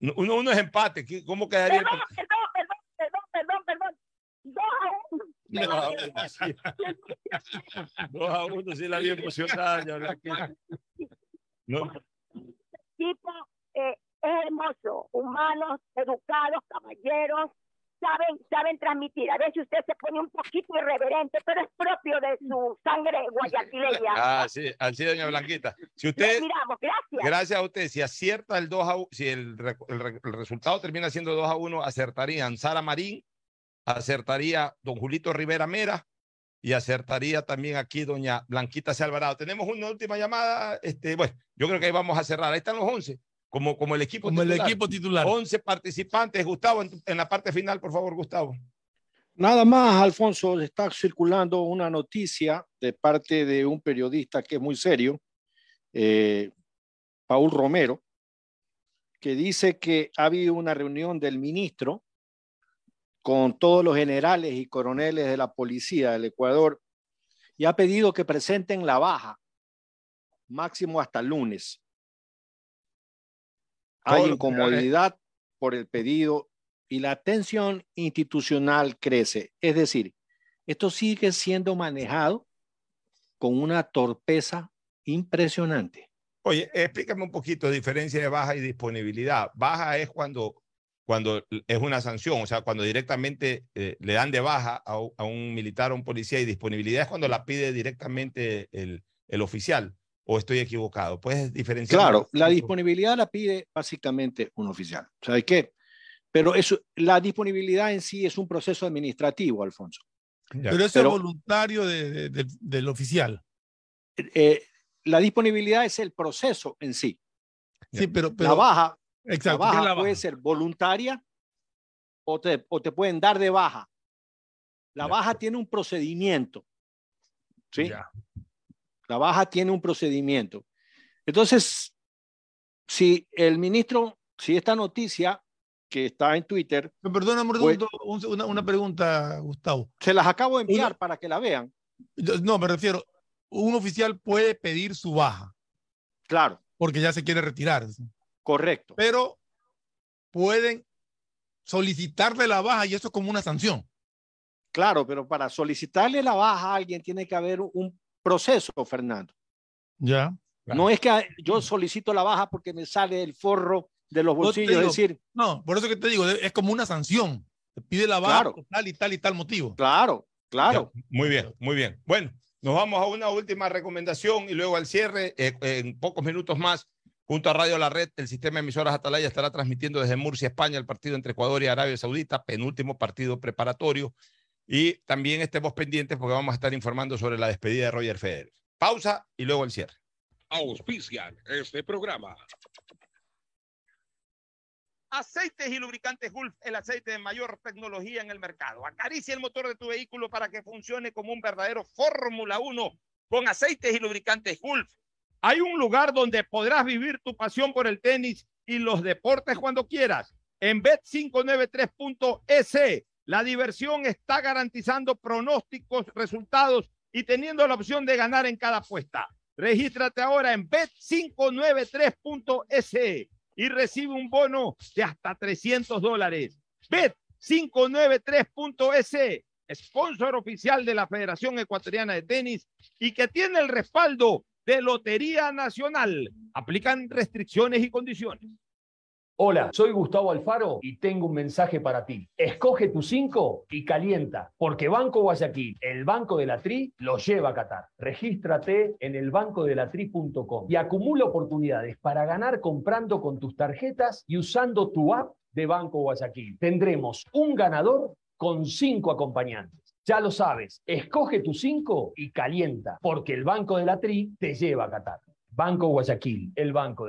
No, Uno a uno es empate. ¿Qué- ¿Cómo quedaría? Perdón, perdón, perdón, perdón, perdón, perdón. Dos a uno. Dos a uno, sí. Dos a uno, sí la vi emocionada, doña Blanquita. No, tipo eh, es hermoso, humanos, educados, caballeros, saben, saben transmitir. A veces usted se pone un poquito irreverente, pero es propio de su sangre guayaquileña. Ah, sí, así, doña Blanquita. Si usted, Miramos, gracias. gracias a usted, si acierta el 2 a 1, si el, el el resultado termina siendo 2 a 1, acertarían Sara Marín, acertaría don Julito Rivera Mera y acertaría también aquí doña Blanquita C. Alvarado. Tenemos una última llamada. Este, bueno, yo creo que ahí vamos a cerrar. Ahí están los 11, como, como el equipo Como el equipo titular. 11 participantes. Gustavo, en, en la parte final, por favor, Gustavo. Nada más, Alfonso, está circulando una noticia de parte de un periodista que es muy serio, eh, Paul Romero, que dice que ha habido una reunión del ministro con todos los generales y coroneles de la policía del Ecuador y ha pedido que presenten la baja, máximo hasta lunes. Hay incomodidad por el pedido y la tensión institucional crece. Es decir, esto sigue siendo manejado con una torpeza impresionante. Oye, explícame un poquito diferencia de baja y disponibilidad. Baja es cuando, cuando es una sanción, o sea, cuando directamente eh, le dan de baja a, a, un militar o un policía y disponibilidad es cuando la pide directamente el, el oficial. ¿O estoy equivocado? ¿Puedes diferenciar? Claro, la disponibilidad la pide básicamente un oficial. ¿Sabes qué? Pero eso, la disponibilidad en sí es un proceso administrativo, Alfonso. Ya. Pero eso es voluntario de, de, de, del oficial. Eh, la disponibilidad es el proceso en sí. Sí, pero, pero la baja, exacto, la baja, la baja puede ser voluntaria o te, o te pueden dar de baja. La ya. baja tiene un procedimiento. ¿sí? Ya. La baja tiene un procedimiento. Entonces, si el ministro, si esta noticia que está en Twitter. Perdona, pues, una, una, pregunta, Gustavo. Se las acabo de enviar una, para que la vean. No, me refiero, un oficial puede pedir su baja. Claro. Porque ya se quiere retirar. Correcto. Pero pueden solicitarle la baja y eso es como una sanción. Claro, pero para solicitarle la baja a alguien tiene que haber un proceso, Fernando. Ya. Claro. No es que yo solicito la baja porque me sale el forro de los bolsillos, no digo, es decir. No, por eso que te digo, es como una sanción. Te pide la baja claro. por tal y tal y tal motivo. Claro, claro. Ya, muy bien, muy bien. Bueno, nos vamos a una última recomendación y luego al cierre, eh, en pocos minutos más, junto a Radio La Red, el sistema de emisoras Atalaya estará transmitiendo desde Murcia, España, el partido entre Ecuador y Arabia Saudita, penúltimo partido preparatorio. Y también estemos pendientes porque vamos a estar informando sobre la despedida de Roger Federer. Pausa y luego el cierre. Auspician este programa. Aceites y lubricantes Gulf, el aceite de mayor tecnología en el mercado. Acaricia el motor de tu vehículo para que funcione como un verdadero Fórmula 1 con aceites y lubricantes Gulf. Hay un lugar donde podrás vivir tu pasión por el tenis y los deportes cuando quieras. En bet593.es, la diversión está garantizando pronósticos, resultados y teniendo la opción de ganar en cada apuesta. Regístrate ahora en bet593.es y recibe un bono de hasta 300 dólares. Bet593.es, sponsor oficial de la Federación Ecuatoriana de Tenis y que tiene el respaldo de Lotería Nacional. Aplican restricciones y condiciones. Hola, soy Gustavo Alfaro y tengo un mensaje para ti. Escoge tu 5 y calienta, porque Banco Guayaquil, el Banco de la Tri, lo lleva a Qatar. Regístrate en elbancodelatri.com y acumula oportunidades para ganar comprando con tus tarjetas y usando tu app de Banco Guayaquil. Tendremos un ganador con 5 acompañantes. Ya lo sabes, escoge tu 5 y calienta, porque el Banco de la Tri te lleva a Qatar. Banco Guayaquil, el banco de